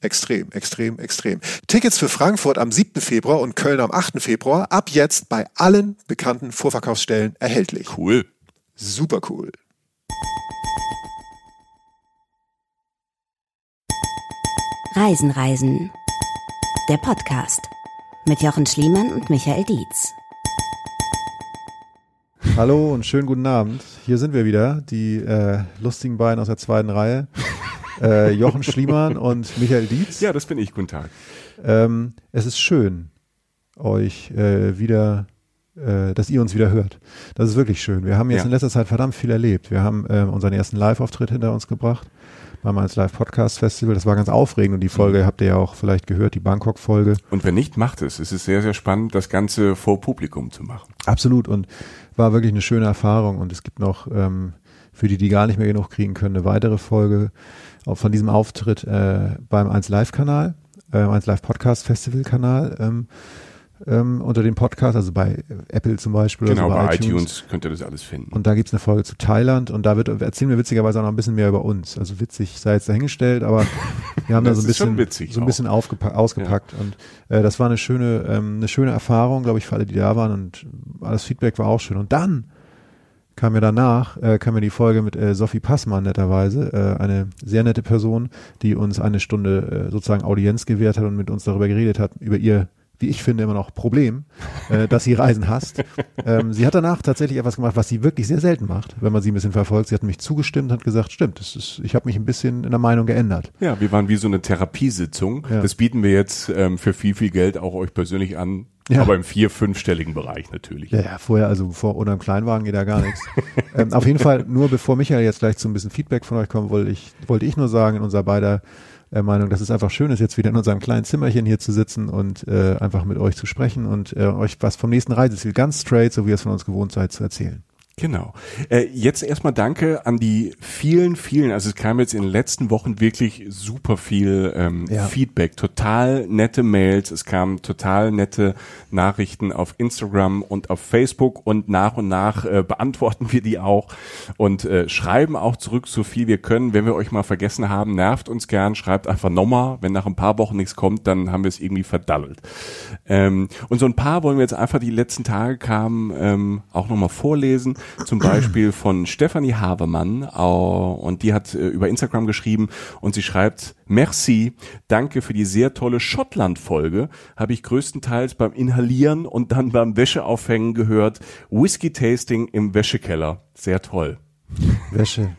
Extrem, extrem, extrem. Tickets für Frankfurt am 7. Februar und Köln am 8. Februar ab jetzt bei allen bekannten Vorverkaufsstellen erhältlich. Cool. Super cool. Reisen, Reisen. Der Podcast mit Jochen Schliemann und Michael Dietz. Hallo und schönen guten Abend. Hier sind wir wieder, die äh, lustigen beiden aus der zweiten Reihe. Äh, Jochen Schliemann und Michael Dietz. Ja, das bin ich. Guten Tag. Ähm, es ist schön, euch äh, wieder, äh, dass ihr uns wieder hört. Das ist wirklich schön. Wir haben jetzt Ja. in letzter Zeit verdammt viel erlebt. Wir haben äh, unseren ersten Live-Auftritt hinter uns gebracht beim 1 Live Podcast Festival. Das war ganz aufregend und die Folge habt ihr ja auch vielleicht gehört, die Bangkok-Folge. Und wenn nicht, macht es. Es ist sehr, sehr spannend, das Ganze vor Publikum zu machen. Absolut und war wirklich eine schöne Erfahrung und es gibt noch ähm, für die, die gar nicht mehr genug kriegen können, eine weitere Folge von diesem Auftritt äh, beim 1 Live Kanal, äh, 1 Live Podcast Festival Kanal ähm, ähm, unter dem Podcast, also bei Apple zum Beispiel Genau, oder so bei iTunes könnt ihr das alles finden. Und da gibt's eine Folge zu Thailand und da wird, erzählen wir witzigerweise auch noch ein bisschen mehr über uns. Also witzig sei jetzt dahingestellt, aber wir haben da so ein bisschen, so ein bisschen ausgepackt und äh, das war eine schöne, ähm, eine schöne Erfahrung, glaube ich, für alle, die da waren und alles Feedback war auch schön. Und dann kam mir danach, äh, kam mir die Folge mit äh, Sophie Passmann netterweise, äh, eine sehr nette Person, die uns eine Stunde äh, sozusagen Audienz gewährt hat und mit uns darüber geredet hat, über ihr wie ich finde, immer noch Problem, äh, dass sie Reisen hasst. Ähm, sie hat danach tatsächlich etwas gemacht, was sie wirklich sehr selten macht, wenn man sie ein bisschen verfolgt. Sie hat mich zugestimmt, hat gesagt, stimmt, das ist, ich habe mich ein bisschen in der Meinung geändert. Ja, wir waren wie so eine Therapiesitzung. Ja. Das bieten wir jetzt ähm, für viel, viel Geld auch euch persönlich an. Ja. Aber im vier-, fünfstelligen Bereich natürlich. Ja, ja, vorher, also vor oder im Kleinwagen geht da gar nichts. ähm, auf jeden Fall, nur bevor Michael jetzt gleich zu ein bisschen Feedback von euch kommt, wollte ich, wollte ich nur sagen, in unserer beider äh, Meinung, dass es einfach schön ist, jetzt wieder in unserem kleinen Zimmerchen hier zu sitzen und äh, einfach mit euch zu sprechen und äh, euch was vom nächsten Reiseziel ganz straight, so wie ihr es von uns gewohnt seid, zu erzählen. Genau. Äh, jetzt erstmal danke an die vielen, vielen, also es kam jetzt in den letzten Wochen wirklich super viel ähm, Ja. Feedback, total nette Mails, es kamen total nette Nachrichten auf Instagram und auf Facebook und nach und nach äh, beantworten wir die auch und äh, schreiben auch zurück so viel wir können. Wenn wir euch mal vergessen haben, nervt uns gern, schreibt einfach nochmal. Wenn nach ein paar Wochen nichts kommt, dann haben wir es irgendwie verdaddelt. Ähm, und so ein paar wollen wir jetzt einfach die letzten Tage kamen ähm, auch nochmal vorlesen. Zum Beispiel von Stefanie Havemann au- und die hat äh, über Instagram geschrieben und sie schreibt, merci, danke für die sehr tolle Schottland-Folge. Habe ich größtenteils beim Inhalieren und dann beim Wäscheaufhängen gehört. Whisky-Tasting im Wäschekeller. Sehr toll. Wäsche.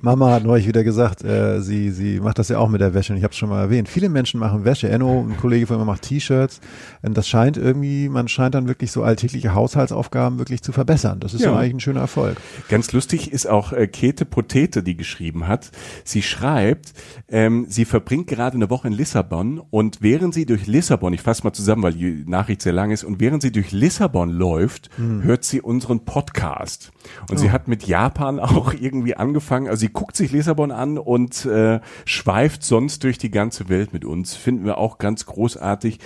Mama hat neulich wieder gesagt, äh, sie, sie macht das ja auch mit der Wäsche und ich habe es schon mal erwähnt. Viele Menschen machen Wäsche. Enno, ein Kollege von mir, macht T-Shirts. Und das scheint irgendwie, man scheint dann wirklich so alltägliche Haushaltsaufgaben wirklich zu verbessern. Das ist Ja. ja eigentlich ein schöner Erfolg. Ganz lustig ist auch äh, Käthe Potete, die geschrieben hat. Sie schreibt, ähm, sie verbringt gerade eine Woche in Lissabon und während sie durch Lissabon, ich fasse mal zusammen, weil die Nachricht sehr lang ist, und während sie durch Lissabon läuft, hört sie unseren Podcast. Und sie hat mit Japan auch irgendwie angefangen, also sie guckt sich Lissabon an und äh, schweift sonst durch die ganze Welt mit uns. Finden wir auch ganz großartig.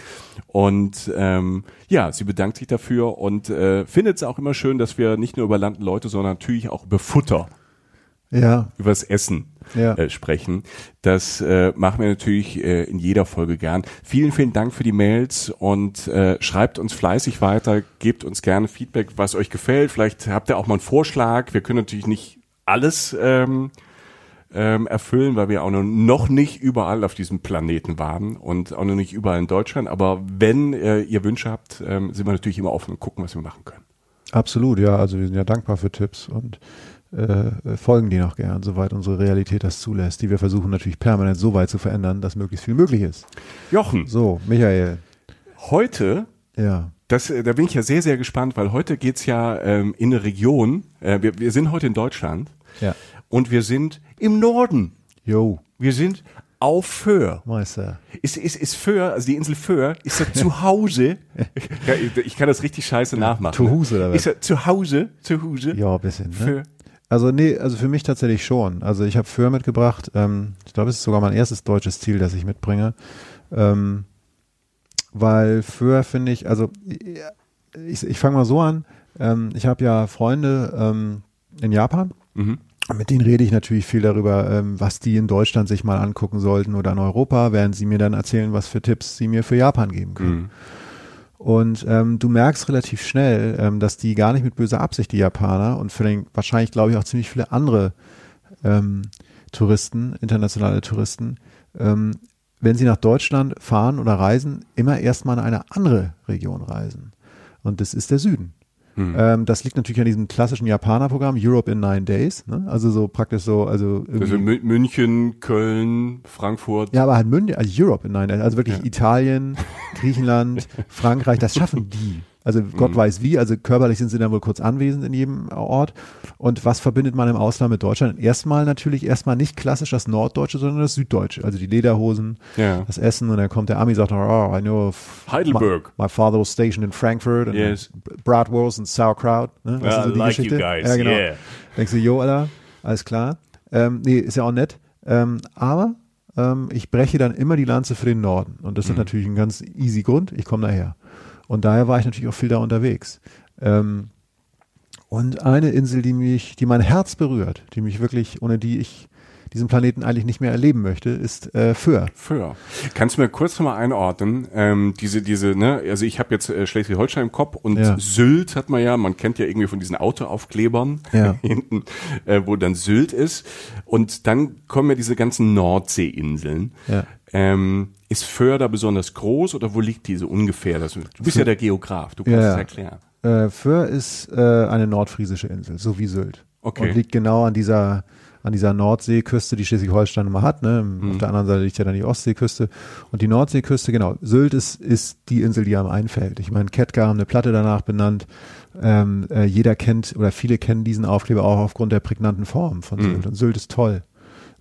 Und ähm, ja, sie bedankt sich dafür und äh, findet es auch immer schön, dass wir nicht nur über Land und Leute, sondern natürlich auch über Futter, Ja, über das Essen Ja. äh, sprechen. Das äh, machen wir natürlich äh, in jeder Folge gern. Vielen, vielen Dank für die Mails und äh, schreibt uns fleißig weiter, gebt uns gerne Feedback, was euch gefällt. Vielleicht habt ihr auch mal einen Vorschlag. Wir können natürlich nicht alles ähm, ähm, erfüllen, weil wir auch noch nicht überall auf diesem Planeten waren und auch noch nicht überall in Deutschland. Aber wenn äh, ihr Wünsche habt, ähm, sind wir natürlich immer offen und gucken, was wir machen können. Absolut, ja. Also wir sind ja dankbar für Tipps und äh, folgen die noch gern, soweit unsere Realität das zulässt, die wir versuchen natürlich permanent so weit zu verändern, dass möglichst viel möglich ist. Jochen. So, Michael. Heute ja. Das, äh, da bin ich ja sehr, sehr gespannt, weil heute geht's ja ähm, in eine Region. Äh, wir, wir sind heute in Deutschland. Ja. Und wir sind im Norden. Jo. Wir sind auf Föhr. Meister. Ist, ist, ist Föhr, also die Insel Föhr, ist er zu Hause? ich kann das richtig scheiße nachmachen. Zu Hause oder was? Ist er zu Hause? Zu Hause? Ja, ein bisschen. Ne? Föhr. Also nee, also für mich tatsächlich schon. Also ich habe Föhr mitgebracht. Ähm, ich glaube, es ist sogar mein erstes deutsches Ziel, das ich mitbringe. Ähm, weil Föhr finde ich, also ich, ich fange mal so an. Ähm, ich habe ja Freunde ähm, in Japan. Mhm. Mit denen rede ich natürlich viel darüber, ähm, was die in Deutschland sich mal angucken sollten oder in Europa, während sie mir dann erzählen, was für Tipps sie mir für Japan geben können. Mhm. Und ähm, du merkst relativ schnell, ähm, dass die gar nicht mit böser Absicht, die Japaner, und für den, wahrscheinlich glaube ich auch ziemlich viele andere ähm, Touristen, internationale Touristen, ähm, wenn sie nach Deutschland fahren oder reisen, immer erstmal in eine andere Region reisen. Und das ist der Süden. Mhm. Ähm, das liegt natürlich an diesem klassischen Japaner-Programm, Europe in Nine Days. Ne? Also so praktisch so, also Also Mü- München, Köln, Frankfurt. ja, aber halt München, also Europe in Nine Days, also wirklich Ja. Italien, Griechenland, Frankreich, das schaffen die. Also Gott Mhm. weiß wie, also körperlich sind sie dann wohl kurz anwesend in jedem Ort. Und was verbindet man im Ausland mit Deutschland? Erstmal natürlich erstmal nicht klassisch das Norddeutsche, sondern das Süddeutsche. Also die Lederhosen, Ja. das Essen und dann kommt der Ami sagt, oh, I know Heidelberg. My, my father was stationed in Frankfurt and Yes. Bratwurst and sauerkraut. Ne? Weißt Ja, du, so die like Geschichte? Ja, genau. yeah. Denkst du, jo, Alter, alles klar. Ähm, nee, ist ja auch nett. Ähm, aber ähm, ich breche dann immer die Lanze für den Norden. Und das ist natürlich ein ganz easy Grund. Ich komme daher. Und daher war ich natürlich auch viel da unterwegs. Ähm, und eine Insel, die mich, die mein Herz berührt, die mich wirklich, ohne die ich diesen Planeten eigentlich nicht mehr erleben möchte, ist äh, Föhr. Föhr. Kannst du mir kurz nochmal einordnen, ähm, diese, diese, ne, also ich habe jetzt äh, Schleswig-Holstein im Kopf und Ja. Sylt hat man ja, man kennt ja irgendwie von diesen Autoaufklebern Ja. hinten, äh, wo dann Sylt ist. Und dann kommen ja diese ganzen Nordseeinseln. Ja. Ähm, ist Föhr da besonders groß oder wo liegt diese ungefähr? Das, du bist ja der Geograf, du kannst Ja, es erklären. Äh, Föhr ist äh, eine nordfriesische Insel, so wie Sylt. Okay. Und liegt genau an dieser, an dieser Nordseeküste, die Schleswig-Holstein immer hat. Ne? Mhm. Auf der anderen Seite liegt ja dann die Ostseeküste. Und die Nordseeküste, genau. Sylt ist, ist die Insel, die einem einfällt. Ich meine, Kettgar haben eine Platte danach benannt. Ähm, äh, jeder kennt oder viele kennen diesen Aufkleber auch aufgrund der prägnanten Form von Sylt. Und Sylt ist toll.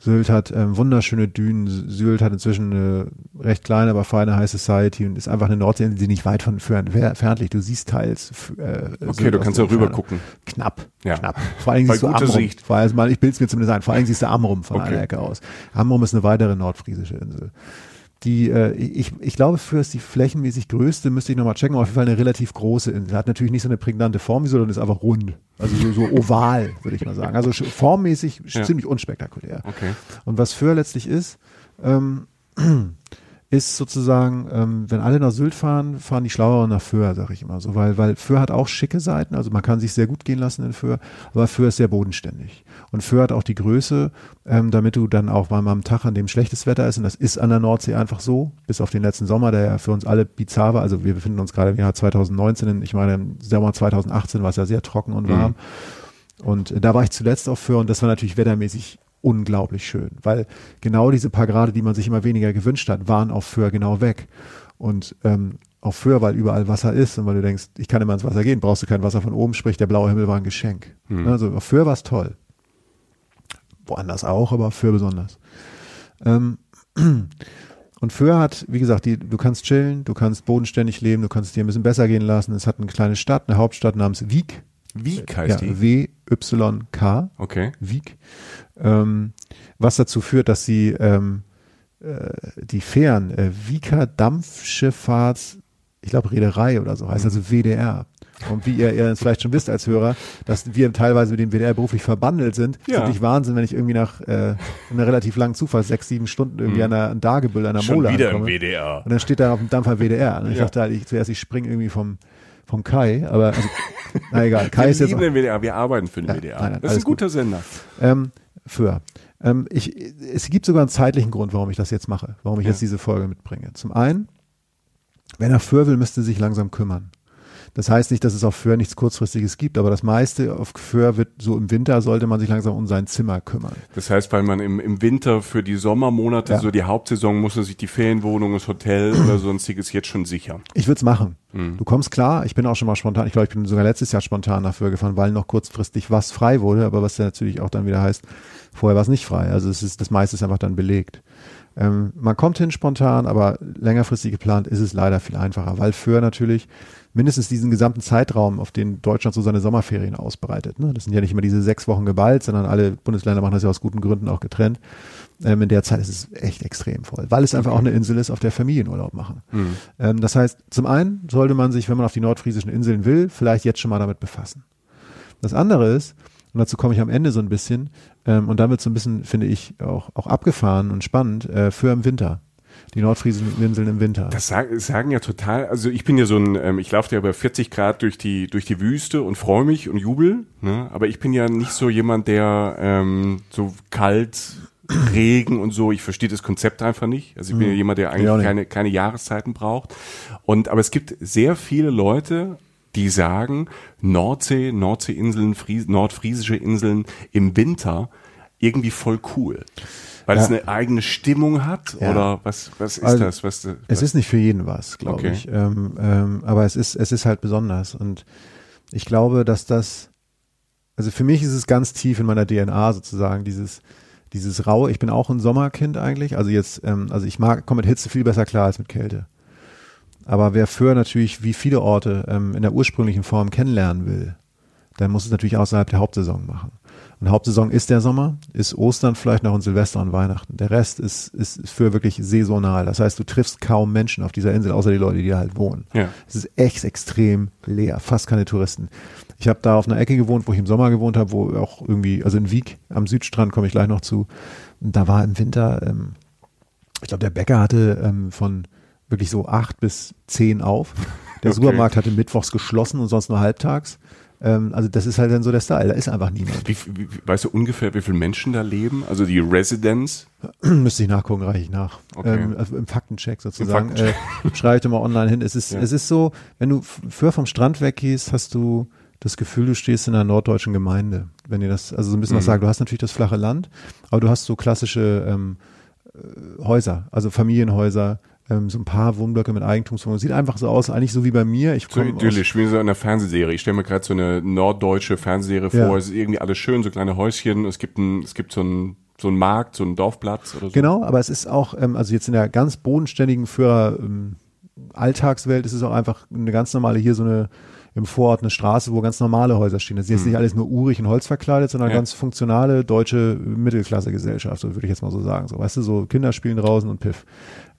Sylt hat ähm, wunderschöne Dünen. Sylt hat inzwischen eine recht kleine, aber feine High Society und ist einfach eine Nordsee, die nicht weit von entfernt liegt. Du siehst teils. Äh, Okay, Sylt du kannst ja rüber gucken. Knapp, Ja. knapp. Vor allem siehst du Amrum. Sicht. Vor allem, ich bild's mir zumindest ein. Vor allem siehst du Amrum von Okay. einer Ecke aus. Amrum ist eine weitere nordfriesische Insel. Die, äh, ich, ich glaube, für ist die flächenmäßig größte, müsste ich nochmal checken, aber auf jeden Fall eine relativ große Insel. Hat natürlich nicht so eine prägnante Form, wie so, sondern ist einfach rund. Also so, so oval, würde ich mal sagen. Also formmäßig Ja. ziemlich unspektakulär. Okay. Und was Föhr letztlich ist, ähm, ist sozusagen, ähm, wenn alle nach Sylt fahren, fahren die Schlaueren nach Föhr, sag ich immer so, weil, weil Föhr hat auch schicke Seiten, also man kann sich sehr gut gehen lassen in Föhr, aber Föhr ist sehr bodenständig. Und Föhr hat auch die Größe, ähm, damit du dann auch mal am Tag, an dem schlechtes Wetter ist, und das ist an der Nordsee einfach so, bis auf den letzten Sommer, der ja für uns alle bizarr war, also wir befinden uns gerade im Jahr 2019, in, ich meine, im Sommer 2018 war es ja sehr trocken und warm. Und äh, da war ich zuletzt auch für und das war natürlich wettermäßig unglaublich schön, weil genau diese paar Grade, die man sich immer weniger gewünscht hat, waren auf Föhr genau weg. Und ähm, auf Föhr, weil überall Wasser ist und weil du denkst, ich kann immer ins Wasser gehen, brauchst du kein Wasser von oben, sprich der blaue Himmel war ein Geschenk. Also auf Föhr war es toll. Woanders auch, aber Föhr besonders. Ähm, und Föhr hat, wie gesagt, die, du kannst chillen, du kannst bodenständig leben, du kannst es dir ein bisschen besser gehen lassen. Es hat eine kleine Stadt, eine Hauptstadt namens Wiek. Wie Ja, heißt die? W-Y-K. Okay. Wiek, ähm, was dazu führt, dass sie ähm, äh, die Fähren, äh, Wieker Dampfschifffahrts, ich glaube Reederei oder so heißt, also WDR. Und wie ihr, ihr vielleicht schon wisst als Hörer, dass wir teilweise mit dem WDR beruflich verbandelt sind, ist Ja. natürlich Wahnsinn, wenn ich irgendwie nach äh, einer relativ langen Zufall, sechs, sieben Stunden irgendwie an der an Dagebüll, an der Mhm. Mole wieder im ankomme. WDR. Und dann steht da auf dem Dampfer WDR. Und ich Ja. dachte halt, ich, zuerst, ich springe irgendwie vom, vom Kai, aber also, na egal, Kai Wir ist lieben den WDR, wir arbeiten für den Ja, WDR. nein, nein, das ist ein guter Sender. ähm, für. Ähm, ich, es gibt sogar einen zeitlichen Grund, warum ich das jetzt mache, warum ich Ja. jetzt diese Folge mitbringe. Zum einen, wer nach Föhr will, müsste sich langsam kümmern. Das heißt nicht, dass es auf Föhr nichts Kurzfristiges gibt, aber das meiste auf Föhr wird so im Winter sollte man sich langsam um sein Zimmer kümmern. Das heißt, weil man im, im Winter für die Sommermonate, Ja. so die Hauptsaison, muss man sich die Ferienwohnung, das Hotel oder sonstiges jetzt schon sichern. Ich würde es machen. Mhm. Du kommst klar, ich bin auch schon mal spontan, ich glaube, ich bin sogar letztes Jahr spontan nach Föhr gefahren, weil noch kurzfristig was frei wurde, aber was ja natürlich auch dann wieder heißt, vorher war es nicht frei. Also es ist, das meiste ist einfach dann belegt. Ähm, man kommt hin spontan, aber längerfristig geplant ist es leider viel einfacher, weil Föhr natürlich mindestens diesen gesamten Zeitraum, auf den Deutschland so seine Sommerferien ausbreitet. Ne? Das sind ja nicht immer diese sechs Wochen geballt, sondern alle Bundesländer machen das ja aus guten Gründen auch getrennt. Ähm, in der Zeit ist es echt extrem voll, weil es einfach auch eine Insel ist, auf der Familien Urlaub machen. Ähm, das heißt, zum einen sollte man sich, wenn man auf die nordfriesischen Inseln will, vielleicht jetzt schon mal damit befassen. Das andere ist, und dazu komme ich am Ende so ein bisschen, ähm, und dann wird so ein bisschen, finde ich, auch, auch abgefahren und spannend, äh, für im Winter. Die nordfriesischen Inseln im Winter. Das sagen, sagen ja total, also ich bin ja so ein, ähm, ich laufe ja bei 40 Grad durch die, durch die Wüste und freue mich und jubel, ne? aber ich bin ja nicht so jemand, der ähm, so kalt, Regen und so, ich verstehe das Konzept einfach nicht. Also ich bin ja jemand, der eigentlich nicht. keine, keine Jahreszeiten braucht. Und aber es gibt sehr viele Leute, die sagen, Nordsee, Nordseeinseln, Fries, nordfriesische Inseln im Winter irgendwie voll cool. Weil es Ja. eine eigene Stimmung hat Ja. oder was, was ist Also, das? Was, was, Es ist nicht für jeden was, glaube Okay. ich. Ähm, ähm, aber es ist, es ist halt besonders. Und ich glaube, dass das, also für mich ist es ganz tief in meiner DNA sozusagen, dieses, dieses raue, ich bin auch ein Sommerkind eigentlich. Also jetzt, ähm, also ich mag, komme mit Hitze viel besser klar als mit Kälte. Aber wer für natürlich wie viele Orte ähm, in der ursprünglichen Form kennenlernen will, dann muss es natürlich außerhalb der Hauptsaison machen. Und Hauptsaison ist der Sommer, ist Ostern vielleicht noch und Silvester und Weihnachten. Der Rest ist, ist für wirklich saisonal. Das heißt, du triffst kaum Menschen auf dieser Insel, außer die Leute, die da halt wohnen. Ja. Es ist echt extrem leer, fast keine Touristen. Ich habe da auf einer Ecke gewohnt, wo ich im Sommer gewohnt habe, wo auch irgendwie, also in Wieg am Südstrand komme ich gleich noch zu. Und da war im Winter, ähm, ich glaube, der Bäcker hatte ähm, von wirklich so acht bis zehn auf. Der Okay. Supermarkt hatte mittwochs geschlossen und sonst nur halbtags. Ähm, also das ist halt dann so der Style. Da ist einfach niemand. Wie, wie, weißt du ungefähr, wie viele Menschen da leben? Also die Residents? Müsste ich nachgucken, reiche ich nach. Okay. Ähm, also im Faktencheck sozusagen. Faktencheck. Äh, schreibe ich dir mal online hin. Es ist, Ja. es ist so, wenn du früher vom Strand weggehst, hast du das Gefühl, du stehst in einer norddeutschen Gemeinde. Wenn ihr das, also so ein bisschen was Mhm. sagt, du hast natürlich das flache Land, aber du hast so klassische ähm, äh, Häuser, also Familienhäuser, ähm, so ein paar Wohnblöcke mit Eigentumswohnungen. Sieht einfach so aus, eigentlich so wie bei mir. Ich So idyllisch, wie so in einer Fernsehserie. Ich stelle mir gerade so eine norddeutsche Fernsehserie Ja. vor. Es ist irgendwie alles schön, so kleine Häuschen. Es gibt ein, es gibt so ein so ein Markt, so einen Dorfplatz oder so. Genau, aber es ist auch, ähm, also jetzt in der ganz bodenständigen Führer ähm, Alltagswelt ist es auch einfach eine ganz normale hier so eine im Vorort eine Straße, wo ganz normale Häuser stehen. Das ist jetzt nicht alles nur urig und holzverkleidet, sondern Hm. Ja. ganz funktionale deutsche Mittelklasse-Gesellschaft, so würde ich jetzt mal so sagen. So, weißt du, so Kinder spielen draußen und Piff.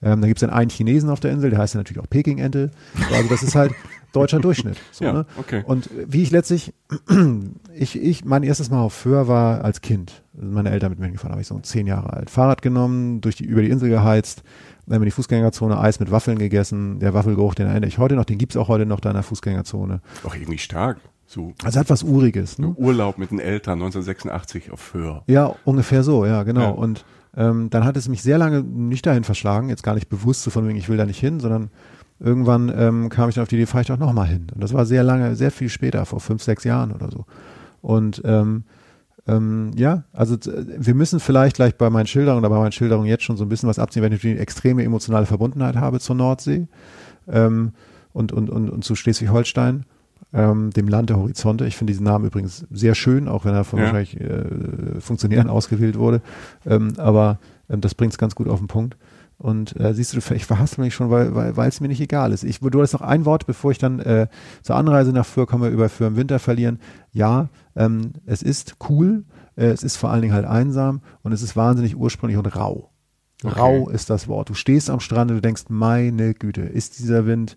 Ähm, da gibt es dann einen Chinesen auf der Insel, der heißt ja natürlich auch Peking-Ente. Also das ist halt deutscher Durchschnitt. So, Ja, ne? okay. Und wie ich letztlich, ich, ich, mein erstes Mal auf Föhr war als Kind. Meine Eltern mit mir gefahren, war ich so zehn Jahre alt. Fahrrad genommen, durch die, über die Insel geheizt, dann in die Fußgängerzone, Eis mit Waffeln gegessen. Der Waffelgeruch, den erinnere ich heute noch, den gibt's auch heute noch da in der Fußgängerzone. Auch irgendwie stark. So Also hat was Uriges. Ne? Urlaub mit den Eltern 1986 auf Föhr. Ja, ungefähr so, ja, genau. Ja. Und ähm, dann hat es mich sehr lange nicht dahin verschlagen, jetzt gar nicht bewusst so von wegen, ich will da nicht hin, sondern irgendwann ähm, kam ich dann auf die Idee, fahre ich doch nochmal hin. Und das war sehr lange, sehr viel später, vor fünf, sechs Jahren oder so. Und ähm, ähm, ja, also wir müssen vielleicht gleich bei meinen Schilderungen oder bei meinen Schilderungen jetzt schon so ein bisschen was abziehen, wenn ich eine extreme emotionale Verbundenheit habe zur Nordsee ähm, und, und, und, und zu Schleswig-Holstein, ähm, dem Land der Horizonte. Ich finde diesen Namen übrigens sehr schön, auch wenn er von Ja. wahrscheinlich äh, Funktionären ausgewählt wurde. Ähm, aber ähm, das bringt es ganz gut auf den Punkt. Und äh, siehst du, ich verhaspel mich schon, weil weil weil es mir nicht egal ist. Ich, du hast noch ein Wort, bevor ich dann äh, zur Anreise nach Föhr komme, über Föhr im Winter verlieren. Ja, ähm, es ist cool, äh, es ist vor allen Dingen halt einsam und es ist wahnsinnig ursprünglich und rau. Okay. Rau ist das Wort. Du stehst am Strand und du denkst, meine Güte, ist dieser Wind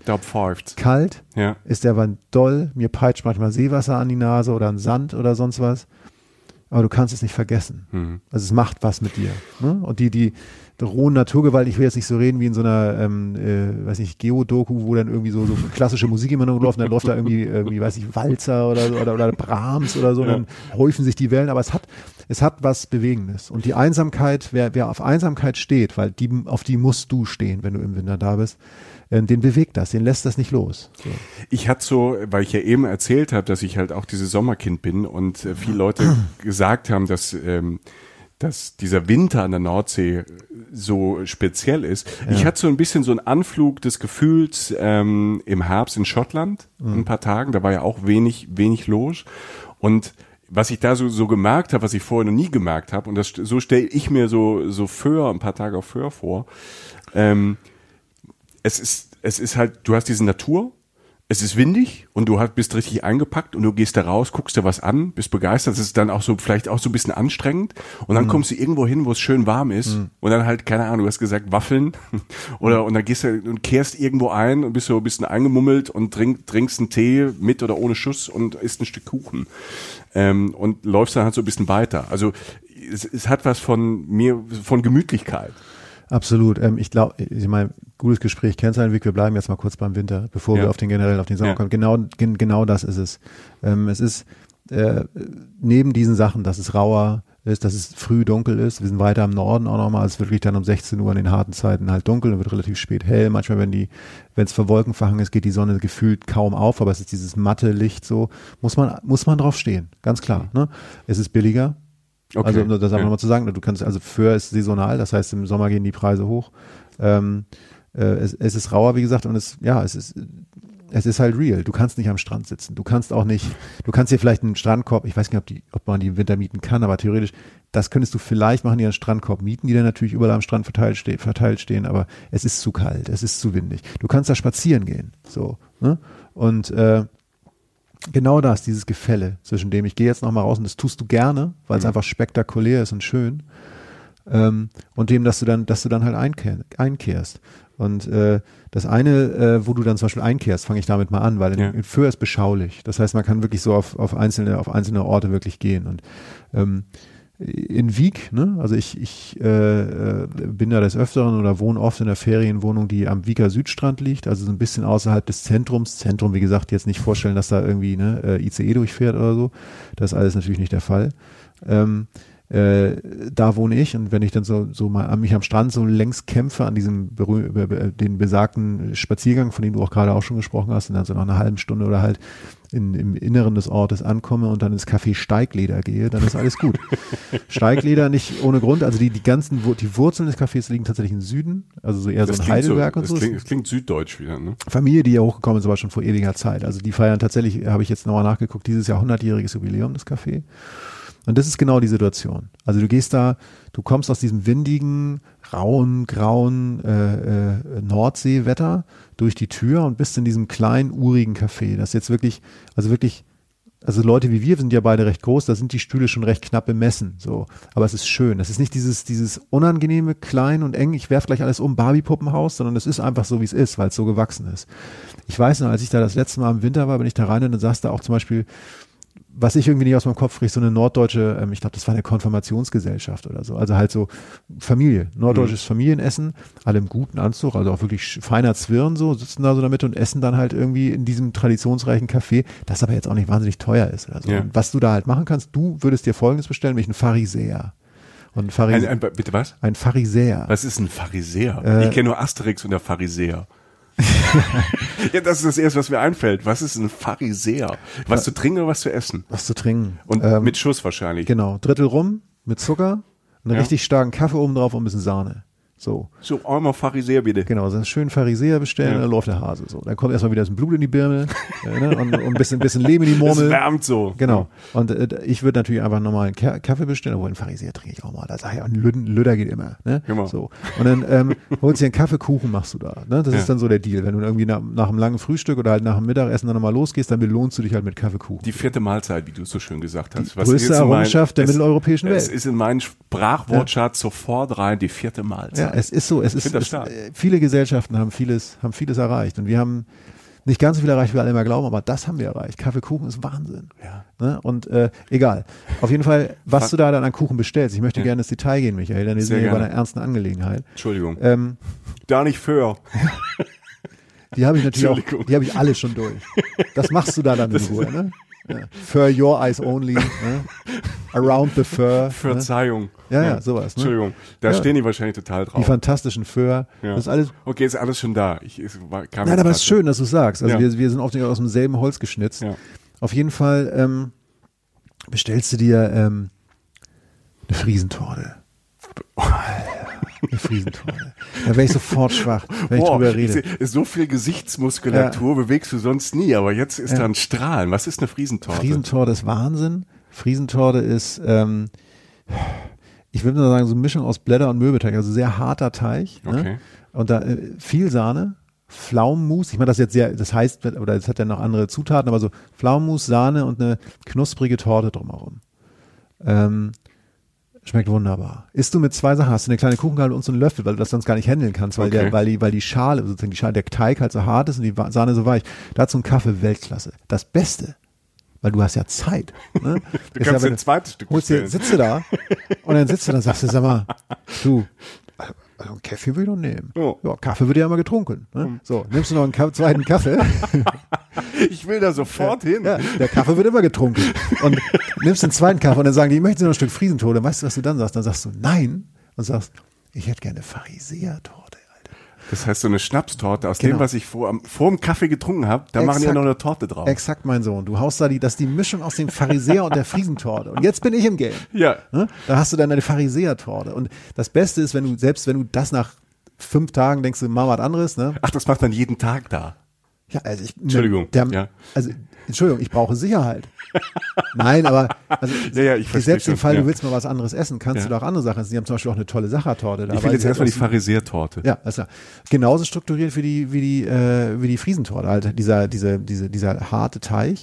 kalt? Ja. Ist der Wind doll? Mir peitscht manchmal Seewasser an die Nase oder ein Sand oder sonst was. Aber du kannst es nicht vergessen. Mhm. Also es macht was mit dir. Ne? Und die, die, rohen Naturgewalt. Ich will jetzt nicht so reden wie in so einer, ähm, äh, weiß nicht, Geodoku, wo dann irgendwie so, so klassische Musik immer noch läuft, dann läuft da irgendwie, irgendwie, weiß ich, Walzer oder, oder, oder Brahms oder so, ja. dann häufen sich die Wellen, aber es hat, es hat was Bewegendes. Und die Einsamkeit, wer, wer auf Einsamkeit steht, weil die, auf die musst du stehen, wenn du im Winter da bist, äh, den bewegt das, den lässt das nicht los. So. Ich hatte so, weil ich ja eben erzählt habe, dass ich halt auch dieses Sommerkind bin und äh, viele Leute gesagt haben, dass ähm, dass dieser Winter an der Nordsee so speziell ist. Ja. Ich hatte so ein bisschen so einen Anflug des Gefühls ähm, im Herbst in Schottland, mhm. ein paar Tagen, da war ja auch wenig, wenig los. Und was ich da so, so gemerkt habe, was ich vorher noch nie gemerkt habe, und das so stelle ich mir so, so Föhr, ein paar Tage auf Föhr vor, ähm, es ist, es ist halt, du hast diese Natur, es ist windig und du bist richtig eingepackt und du gehst da raus, guckst dir was an, bist begeistert. Es ist dann auch so, vielleicht auch so ein bisschen anstrengend. Und dann mhm. kommst du irgendwo hin, wo es schön warm ist. Mhm. Und dann halt, keine Ahnung, du hast gesagt, Waffeln. oder, und dann gehst du und kehrst irgendwo ein und bist so ein bisschen eingemummelt und trink, trinkst einen Tee mit oder ohne Schuss und isst ein Stück Kuchen. Ähm, und läufst dann halt so ein bisschen weiter. Also, es, es hat was von mir, von Gemütlichkeit. Absolut. Ähm, ich glaube, ich meine, gutes Gespräch, Kennzeilenweg, wir bleiben jetzt mal kurz beim Winter, bevor ja. wir auf den generell auf den Sommer ja. kommen. Genau, gen, genau das ist es. Ähm, es ist äh, neben diesen Sachen, dass es rauer ist, dass es früh dunkel ist. Wir sind weiter im Norden auch nochmal. Es ist wirklich dann um 16 Uhr in den harten Zeiten halt dunkel und wird relativ spät hell. Manchmal, wenn die, wenn es vor Wolken verhangen ist, geht die Sonne gefühlt kaum auf, aber es ist dieses matte Licht so. Muss man, muss man drauf stehen. Ganz klar. Ne? Es ist billiger. Okay. Also, um das einfach ja. nochmal zu sagen, du kannst, also für ist saisonal, das heißt, im Sommer gehen die Preise hoch. Ähm, äh, es, es ist rauer, wie gesagt, und es, ja, es ist, es ist halt real. Du kannst nicht am Strand sitzen. Du kannst auch nicht, du kannst hier vielleicht einen Strandkorb, ich weiß nicht, ob, die, ob man die im Winter mieten kann, aber theoretisch, das könntest du vielleicht machen, die einen Strandkorb mieten, die dann natürlich überall am Strand verteilt, ste verteilt stehen, aber es ist zu kalt, es ist zu windig. Du kannst da spazieren gehen, so, ne? Und, äh, genau das, dieses Gefälle, zwischen dem ich gehe jetzt nochmal raus und das tust du gerne, weil es mhm. einfach spektakulär ist und schön. Ähm, und dem, dass du dann, dass du dann halt einkehr, einkehrst. Und äh, das eine, äh, wo du dann zum Beispiel einkehrst, fange ich damit mal an, weil ja. in, in Föhr ist beschaulich. Das heißt, man kann wirklich so auf, auf einzelne, auf einzelne Orte wirklich gehen. Und ähm, in Wieg, ne? also ich, ich äh, äh, bin da des Öfteren oder wohne oft in der Ferienwohnung, die am Wieger Südstrand liegt, also so ein bisschen außerhalb des Zentrums. Zentrum, wie gesagt, jetzt nicht vorstellen, dass da irgendwie ne, äh, ICE durchfährt oder so. Das ist alles natürlich nicht der Fall. Ähm, äh, da wohne ich und wenn ich dann so, so mal an mich am Strand so längs kämpfe an diesem den besagten Spaziergang, von dem du auch gerade auch schon gesprochen hast, und dann so nach einer halben Stunde oder halt in, im Inneren des Ortes ankomme und dann ins Café Steigleder gehe, dann ist alles gut. Steigleder nicht ohne Grund, also die, die ganzen, die Wurzeln des Cafés liegen tatsächlich im Süden, also so eher das so ein Heidelberg so, und so. Das klingt, das klingt süddeutsch wieder, ne? Familie, die ja hochgekommen ist, aber schon vor ewiger Zeit. Also die feiern tatsächlich, habe ich jetzt nochmal nachgeguckt, dieses Jahr 100-jähriges Jubiläum des Cafés. Und das ist genau die Situation. Also du gehst da, du kommst aus diesem windigen, rauen, grauen äh, äh, Nordseewetter durch die Tür und bist in diesem kleinen, urigen Café. Das ist jetzt wirklich, also wirklich, also Leute wie wir sind ja beide recht groß, da sind die Stühle schon recht knapp bemessen. So. Aber es ist schön. Das ist nicht dieses, dieses unangenehme, klein und eng, ich werf gleich alles um, Barbie-Puppenhaus, sondern es ist einfach so, wie es ist, weil es so gewachsen ist. Ich weiß noch, als ich da das letzte Mal im Winter war, bin ich da rein und dann saß da auch zum Beispiel was ich irgendwie nicht aus meinem Kopf kriege, so eine norddeutsche, ähm, ich glaube, das war eine Konfirmationsgesellschaft oder so. Also halt so Familie, norddeutsches mhm. Familienessen, alle im guten Anzug, also auch wirklich feiner Zwirn so, sitzen da so damit und essen dann halt irgendwie in diesem traditionsreichen Café, das aber jetzt auch nicht wahnsinnig teuer ist oder so. Ja. was du da halt machen kannst, du würdest dir folgendes bestellen, nämlich einen Pharisäer. Und Pharisäer. Ein, ein, bitte was? Ein Pharisäer. Was ist ein Pharisäer? Äh, ich kenne nur Asterix und der Pharisäer. ja, das ist das erste, was mir einfällt. Was ist ein Pharisäer? Was zu trinken oder was zu essen? Was zu trinken. Und ähm, mit Schuss wahrscheinlich. Genau. Drittel rum mit Zucker, einen ja. richtig starken Kaffee oben drauf und ein bisschen Sahne. So. So, einmal Pharisäer bitte. Genau, so einen schönen Pharisäer bestellen, ja. dann läuft der Hase so. Dann kommt erstmal wieder ein Blut in die Birne äh, ne? und, und, ein bisschen, bisschen Lehm in die Murmel. Es wärmt so. Genau. Und äh, ich würde natürlich einfach nochmal einen Kaffee bestellen, obwohl einen Pharisäer trinke ich auch mal. Da sage ich, ein Lüder geht immer. Ne? Genau. So. Und dann ähm, holst du dir einen Kaffeekuchen, machst du da. Ne? Das ja. ist dann so der Deal. Wenn du irgendwie nach, nach einem langen Frühstück oder halt nach dem Mittagessen dann nochmal losgehst, dann belohnst du dich halt mit Kaffeekuchen. Die vierte Mahlzeit, wie du es so schön gesagt hast. Die Was größte Errungenschaft der mitteleuropäischen Welt. Es ist in meinem Sprachwortschatz ja. sofort rein die vierte Mahlzeit. Ja, es ist so. Es ist stark. Äh, viele Gesellschaften haben vieles, haben vieles erreicht. Und wir haben, nicht ganz so viel erreicht, wie alle immer glauben, aber das haben wir erreicht. Kaffeekuchen ist Wahnsinn. Ja. Ne? Und äh, egal. Auf jeden Fall, was du da dann an Kuchen bestellst. Ich möchte Ja. gerne ins Detail gehen, Michael, denn wir sind hier bei einer ernsten Angelegenheit. Entschuldigung. Ähm, da nicht für. die habe ich natürlich auch, die habe ich alle schon durch. Das machst du da dann in Ruhe, ne? Ja. Fur your eyes only, ne? Around the fur. Ne? Verzeihung. Ja, ja, sowas. Ne? Entschuldigung. Da Ja. stehen die wahrscheinlich total Die drauf. fantastischen Fur. Ja. Das ist alles. Okay, ist alles schon da. Ich, war, kam Nein, aber es ist schön, dass du sagst. Also wir, wir sind oft aus demselben Holz geschnitzt. Auf jeden Fall ähm, bestellst du dir ähm, eine Friesentorte. Eine Friesentorte. Da wäre ich sofort schwach, wenn ich Boah, drüber ich rede. seh- so viel Gesichtsmuskulatur bewegst du sonst nie, aber jetzt ist Ja. da ein Strahlen. Was ist eine Friesentorte? Friesentorte ist Wahnsinn. Friesentorte ist, ähm, ich würde mal sagen, so eine Mischung aus Blätter und Mürbeteig, also sehr harter Teig. Okay. Ne? Und da äh, viel Sahne, Pflaumenmus. Ich meine, das jetzt sehr, das heißt, oder es hat ja noch andere Zutaten, aber so Pflaumenmus, Sahne und eine knusprige Torte drumherum. Ähm, schmeckt wunderbar. Isst du mit zwei Sachen, hast du eine kleine Kuchengabel und so einen Löffel, weil du das sonst gar nicht handeln kannst, weil, Okay. der, weil, die, weil die Schale, sozusagen die Schale, der Teig halt so hart ist und die Sahne so weich. Dazu ein Kaffee Weltklasse. Das Beste, weil du hast ja Zeit. Ne? Du kannst dir ein zweites Stück holst dir, sitzt du da und dann sitzt du da und sagst du, sag mal, du, also einen Kaffee würde ich noch nehmen. Ja. Ja, Kaffee wird ja immer getrunken. Ne? So, nimmst du noch einen Ka zweiten Kaffee? Ich will da sofort hin. Ja, der Kaffee wird immer getrunken. Und nimmst den zweiten Kaffee und dann sagen die, ich möchte noch ein Stück Friesentode. Weißt du, was du dann sagst? Dann sagst du nein und sagst, ich hätte gerne Pharisäertorte, Alter. Das heißt so eine Schnapstorte aus Genau. dem, was ich vor, vor dem Kaffee getrunken habe. Da machen die ja Exakt. noch eine Torte drauf. Exakt, mein Sohn. Du haust da die, das ist die Mischung aus dem Pharisäer und der Friesentorte. Und jetzt bin ich im Game. Ja. Ne? Da hast du dann eine Pharisäertorte. Und das Beste ist, wenn du, selbst wenn du das nach fünf Tagen denkst, du, mach was anderes, ne? Ach, das macht dann jeden Tag da. Ja, also ich, Entschuldigung, Der, ja. Also, Entschuldigung, ich brauche Sicherheit. Nein, aber also, Ja, ja, ich selbst im Fall, ja. du willst mal was anderes essen, kannst du doch andere Sachen essen. Die haben zum Beispiel auch eine tolle Sachertorte. Da, Ich will jetzt erstmal die Pharisäertorte. Ja, klar. Genauso strukturiert wie die, wie die, äh, wie die Friesentorte. Halt dieser, diese, diese, dieser harte Teig.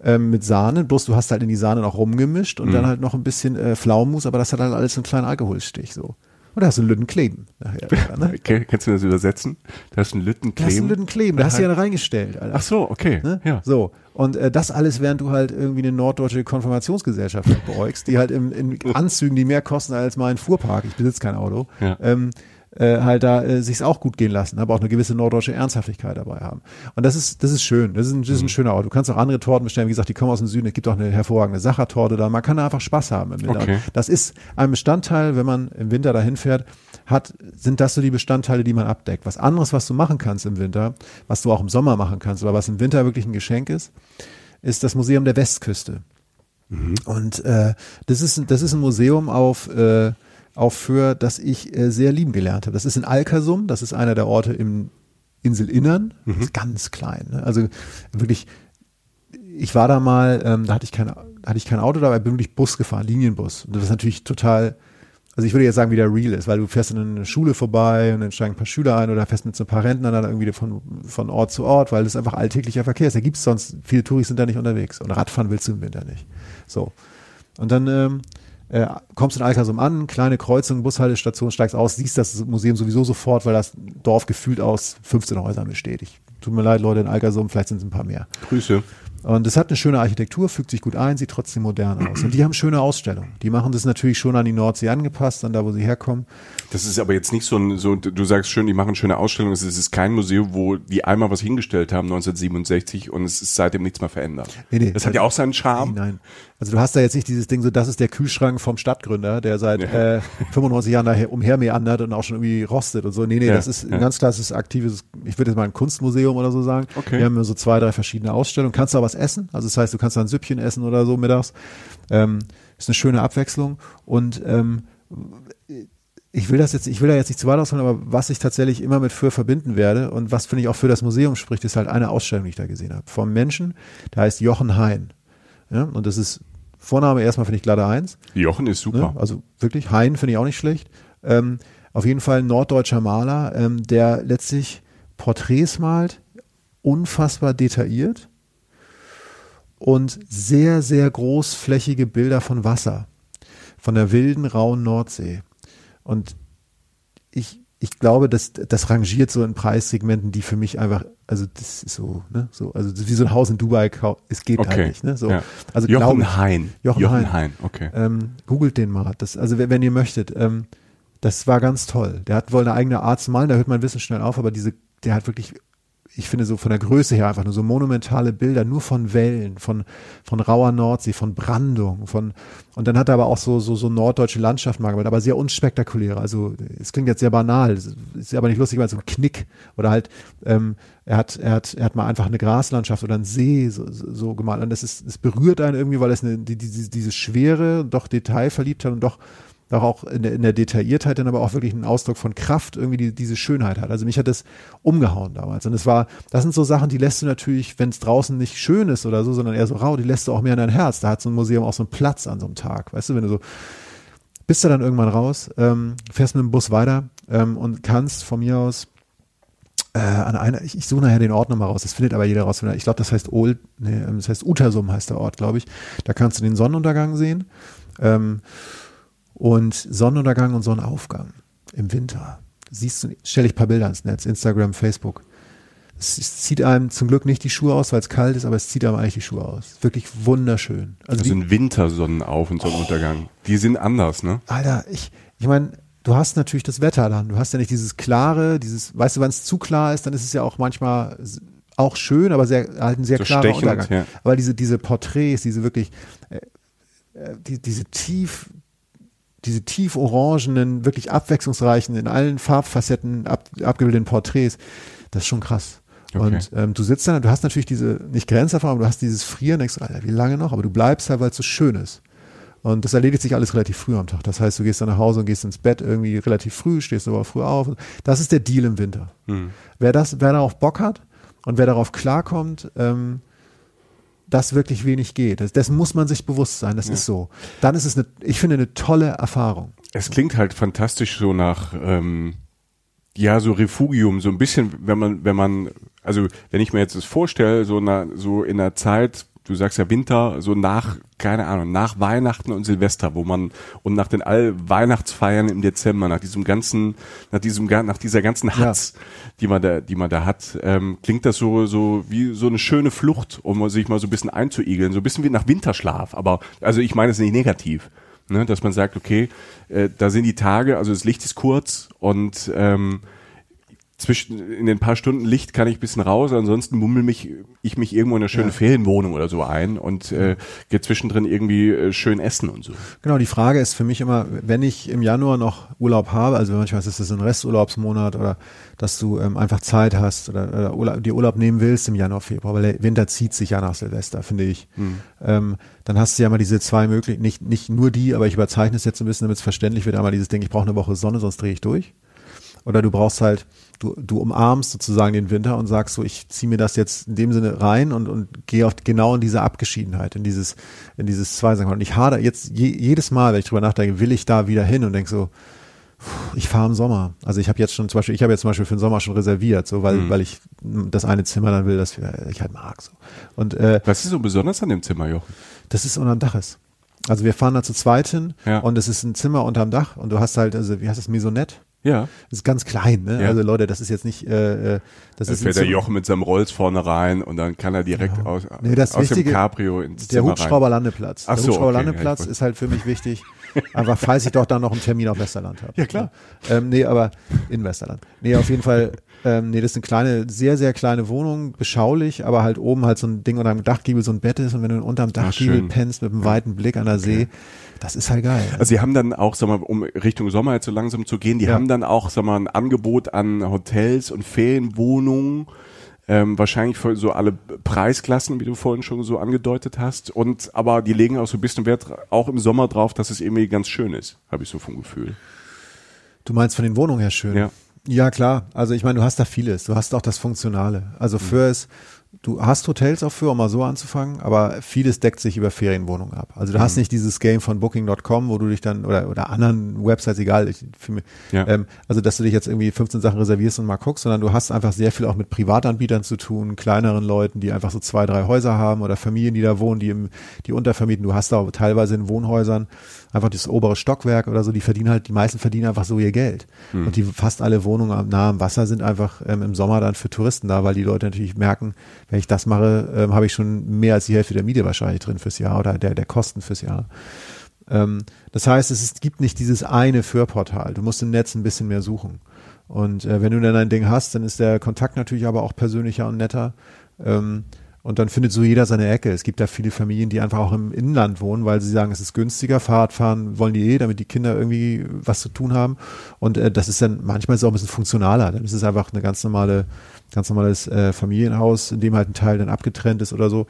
Ähm, mit Sahne, bloß du hast halt in die Sahne noch rumgemischt und dann halt noch ein bisschen äh, Pflaumenmus, aber das hat halt alles einen kleinen Alkoholstich so. Und da hast du einen Lütten kleben nachher. Ne? Kannst du das übersetzen? Da ist ein Lütten Da hast du einen kleben. Lütten kleben, da hast du ja reingestellt. Alter. Ach so, okay. Ne? Ja. So. Und äh, das alles, während du halt irgendwie eine norddeutsche Konfirmationsgesellschaft beäugst, die halt im, in Anzügen, die mehr kosten als mein Fuhrpark, ich besitze kein Auto, Ja. ähm, äh, halt da äh, sich's auch gut gehen lassen, aber auch eine gewisse norddeutsche Ernsthaftigkeit dabei haben. Und das ist, das ist schön. Das ist ein, das Mhm. ist ein schöner Ort. Du kannst auch andere Torten bestellen. Wie gesagt, die kommen aus dem Süden. Es gibt auch eine hervorragende Sachertorte da. Man kann da einfach Spaß haben im Winter. Okay. Das ist ein Bestandteil, wenn man im Winter dahin fährt, hat, sind das so die Bestandteile, die man abdeckt. Was anderes, was du machen kannst im Winter, was du auch im Sommer machen kannst, aber was im Winter wirklich ein Geschenk ist, ist das Museum der Westküste. Und äh, das, ist, das ist ein Museum auf, äh, auf für, das ich äh, sehr lieben gelernt habe. Das ist in Alkersum, das ist einer der Orte im Inselinnern, das ist ganz klein. Ne? Also wirklich, ich war da mal, ähm, da hatte ich, kein, hatte ich kein Auto dabei, bin wirklich Bus gefahren, Linienbus. Und das ist natürlich total, also ich würde jetzt sagen, wie der real ist, weil du fährst in eine Schule vorbei und dann steigen ein paar Schüler ein oder fährst mit so ein paar Rentnern dann irgendwie von, von Ort zu Ort, weil das einfach alltäglicher Verkehr ist. Da gibt's sonst, viele Touris sind da nicht unterwegs und Radfahren willst du im Winter nicht. So. Und dann ähm, äh, kommst in Alkersum an, kleine Kreuzung, Bushaltestation, steigst aus, siehst das Museum sowieso sofort, weil das Dorf gefühlt aus 15 Häusern besteht. Ich, tut mir leid, Leute in Alkersum, vielleicht sind es ein paar mehr. Grüße. Und es hat eine schöne Architektur, fügt sich gut ein, sieht trotzdem modern aus. Und die haben schöne Ausstellungen. Die machen das natürlich schon an die Nordsee angepasst, an da, wo sie herkommen. Das ist aber jetzt nicht so ein, so, du sagst schön, die machen schöne Ausstellungen. Es ist kein Museum, wo die einmal was hingestellt haben, 1967, und es ist seitdem nichts mehr verändert. Nee, nee. das hat ja auch seinen Charme. Nein, nein. Also du hast da jetzt nicht dieses Ding, so das ist der Kühlschrank vom Stadtgründer, der seit Ja. äh, 95 Jahren daher umhermeandert und auch schon irgendwie rostet und so. Nee, nee, Ja, das ist ein ganz klassisches, aktives, ich würde jetzt mal ein Kunstmuseum oder so sagen. Okay. Wir haben so zwei, drei verschiedene Ausstellungen. Kannst du auch was essen? Also das heißt, du kannst da ein Süppchen essen oder so mittags. Ähm, ist eine schöne Abwechslung und ähm, ich will das jetzt, ich will da jetzt nicht zu weit ausholen, aber was ich tatsächlich immer mit für verbinden werde und was finde ich auch für das Museum spricht, ist halt eine Ausstellung, die ich da gesehen habe. Vom Menschen, der heißt Jochen Hein. Ja, und das ist Vorname erstmal finde ich glatte eins. Jochen ist super. Ne? Also wirklich, Hein finde ich auch nicht schlecht. Ähm, auf jeden Fall ein norddeutscher Maler, ähm, der letztlich Porträts malt, unfassbar detailliert und sehr, sehr großflächige Bilder von Wasser, von der wilden, rauen Nordsee. Und ich ich glaube, das, das rangiert so in Preissegmenten, die für mich einfach, also das ist so, ne, so, also wie so ein Haus in Dubai, es geht halt Okay. halt nicht, ne, so. Ja. Also Jochen ich- Hein. Jochen, Hein. Hein, okay. Ähm, googelt den mal. Das, also wenn, wenn ihr möchtet, ähm, das war ganz toll. Der hat wohl eine eigene Art zu malen, da hört mein Wissen schnell auf, aber diese, der hat wirklich, ich finde so von der Größe her einfach nur so monumentale Bilder, nur von Wellen, von, von rauer Nordsee, von Brandung, von, und dann hat er aber auch so, so, so norddeutsche Landschaften mal gemacht, aber sehr unspektakuläre. Also, es klingt jetzt sehr banal, ist aber nicht lustig, weil so ein Knick oder halt, ähm, er hat, er hat, er hat mal einfach eine Graslandschaft oder einen See so, so, gemalt und das ist, es berührt einen irgendwie, weil es eine, die, diese, diese Schwere, doch Detailverliebtheit und doch, doch auch in der, in der Detailliertheit dann aber auch wirklich einen Ausdruck von Kraft irgendwie die, diese Schönheit hat. Also mich hat das umgehauen damals. Und es war, das sind so Sachen, die lässt du natürlich, wenn es draußen nicht schön ist oder so, sondern eher so rau, die lässt du auch mehr in dein Herz. Da hat so ein Museum auch so einen Platz an so einem Tag. Weißt du, wenn du so, bist du dann irgendwann raus, ähm, fährst mit dem Bus weiter ähm, und kannst von mir aus äh, an einer, ich, ich suche nachher den Ort nochmal raus, das findet aber jeder raus. Ich glaube, das heißt Old, nee, ähm, das heißt Utersum heißt der Ort, glaube ich. Da kannst du den Sonnenuntergang sehen. Ähm, und Sonnenuntergang und Sonnenaufgang im Winter. Siehst du, stell ich ein paar Bilder ins Netz, Instagram, Facebook. Es, es zieht einem zum Glück nicht die Schuhe aus, weil es kalt ist, aber es zieht einem eigentlich die Schuhe aus. Wirklich wunderschön. Also, Also ein Wintersonnenauf- und Sonnenuntergang. Die sind anders, ne? Alter, ich, ich meine, du hast natürlich das Wetter dann. Du hast ja nicht dieses klare, dieses, weißt du, wenn es zu klar ist, dann ist es ja auch manchmal auch schön, aber sehr, halt ein sehr So klarer stechend, Untergang. ja. Aber diese, diese Porträts, diese wirklich, äh, äh, die, diese tief, diese tief orangenen, wirklich abwechslungsreichen, in allen Farbfacetten ab, abgebildeten Porträts, das ist schon krass. Okay. Und ähm, du sitzt dann, du hast natürlich diese, nicht Grenzerfahrung, aber du hast dieses Frieren, denkst, Alter, wie lange noch? Aber du bleibst halt, weil es so schön ist. Und das erledigt sich alles relativ früh am Tag. Das heißt, du gehst dann nach Hause und gehst ins Bett irgendwie relativ früh, stehst aber früh auf. Das ist der Deal im Winter. Hm. Wer das, wer darauf Bock hat und wer darauf klarkommt, ähm, dass wirklich wenig geht. Das, dessen muss man sich bewusst sein. Das ist so. Dann ist es eine, ich finde, eine tolle Erfahrung. Es klingt halt fantastisch so nach, ähm, ja, so Refugium, so ein bisschen, wenn man, wenn man, also wenn ich mir jetzt das vorstelle, so, na, so in der Zeit, du sagst ja Winter, so nach, keine Ahnung, nach Weihnachten und Silvester, wo man, und nach den all Weihnachtsfeiern im Dezember, nach diesem ganzen, nach diesem, nach dieser ganzen Hatz, die man da, die man da hat, ähm, klingt das so, so wie so eine schöne Flucht, um sich mal so ein bisschen einzuigeln, so ein bisschen wie nach Winterschlaf, aber, also ich meine es nicht negativ. Ne, dass man sagt, okay, äh, da sind die Tage, also das Licht ist kurz und ähm, zwischen in den paar Stunden Licht kann ich ein bisschen raus, ansonsten mummel mich ich mich irgendwo in eine schöne Ja. Ferienwohnung oder so ein und äh, gehe zwischendrin irgendwie äh, schön essen und so. Genau, die Frage ist für mich immer, wenn ich im Januar noch Urlaub habe, also manchmal ist es ein Resturlaubsmonat oder dass du ähm, einfach Zeit hast oder, oder Urlaub, dir Urlaub nehmen willst im Januar, Februar, weil der Winter zieht sich ja nach Silvester, finde ich. Ähm, dann hast du ja mal diese zwei Möglichkeiten, nicht, nicht nur die, aber ich überzeichne es jetzt ein bisschen, damit es verständlich wird, einmal dieses Ding, ich brauche eine Woche Sonne, sonst drehe ich durch. Oder du brauchst halt, du, du umarmst sozusagen den Winter und sagst so, ich ziehe mir das jetzt in dem Sinne rein und, und gehe auf genau in diese Abgeschiedenheit, in dieses, in dieses Zweisachen. Und ich hader jetzt je, jedes Mal, wenn ich drüber nachdenke, will ich da wieder hin und denk so, ich fahre im Sommer. Also ich habe jetzt schon zum Beispiel, ich habe jetzt zum Beispiel für den Sommer schon reserviert, so weil, weil ich das eine Zimmer dann will, das ich halt mag. So. Und äh, Was ist so besonders an dem Zimmer, Jochen? das ist unterm Dach ist. Also wir fahren da zu zweit hin Ja. und es ist ein Zimmer unterm Dach und du hast halt, also wie heißt das, Maisonette? Ja. Das ist ganz klein, ne? Ja. Also Leute, das ist jetzt nicht, äh, äh, das Da ist fährt der Jochen mit seinem Rolls vorne rein und dann kann er direkt Genau. aus, Nee, das aus Wichtige- dem Cabrio ins der Hubschrauberlandeplatz. Ach Der so, okay. Hubschrauberlandeplatz Ja, ich ist halt für mich wichtig. Einfach, falls ich doch dann noch einen Termin auf Westerland habe. Ja, klar. Ähm, nee, aber in Westerland. Nee, auf jeden Fall, ähm, nee, das ist eine kleine, sehr, sehr kleine Wohnung, beschaulich, aber halt oben halt so ein Ding unter dem Dachgiebel, so ein Bett ist und wenn du unterm Dachgiebel schön. pennst mit einem weiten Blick an der See, das ist halt geil. Also sie haben dann auch, sag mal, um Richtung Sommer jetzt so langsam zu gehen, die Ja. haben dann auch, sag mal, ein Angebot an Hotels und Ferienwohnungen, ähm, wahrscheinlich für so alle Preisklassen, wie du vorhin schon so angedeutet hast. Und aber die legen auch so ein bisschen Wert auch im Sommer drauf, dass es irgendwie ganz schön ist, habe ich so vom Gefühl. Du meinst von den Wohnungen her schön? Ja. Ja, klar. Also ich meine, du hast da vieles. Du hast auch das Funktionale. Also Mhm. Föhr ist, du hast Hotels auch für, um mal so anzufangen, aber vieles deckt sich über Ferienwohnungen ab. Also du mhm. hast nicht dieses Game von Booking.com, wo du dich dann oder oder anderen Websites, egal, ich, mich, ja. ähm, also dass du dich jetzt irgendwie 15 Sachen reservierst und mal guckst, sondern du hast einfach sehr viel auch mit Privatanbietern zu tun, kleineren Leuten, die einfach so zwei, drei Häuser haben oder Familien, die da wohnen, die im, die untervermieten. Du hast da auch teilweise in Wohnhäusern einfach das obere Stockwerk oder so, die verdienen halt, die meisten verdienen einfach so ihr Geld. Mhm. Und die fast alle Wohnungen am nah am Wasser sind einfach ähm, im Sommer dann für Touristen da, weil die Leute natürlich merken, wenn ich das mache, ähm, habe ich schon mehr als die Hälfte der Miete wahrscheinlich drin fürs Jahr oder der, der Kosten fürs Jahr. Ähm, das heißt, es ist, gibt nicht dieses eine Fürportal. Du musst im Netz ein bisschen mehr suchen. Und äh, wenn du dann ein Ding hast, dann ist der Kontakt natürlich aber auch persönlicher und netter. Ähm, und dann findet so jeder seine Ecke. Es gibt da viele Familien, die einfach auch im Inland wohnen, weil sie sagen, es ist günstiger. Fahrradfahren wollen die eh, damit die Kinder irgendwie was zu tun haben. Und äh, das ist dann manchmal ist es auch ein bisschen funktionaler. Dann ist es einfach eine ganz normale, ganz normales äh, Familienhaus, in dem halt ein Teil dann abgetrennt ist oder so.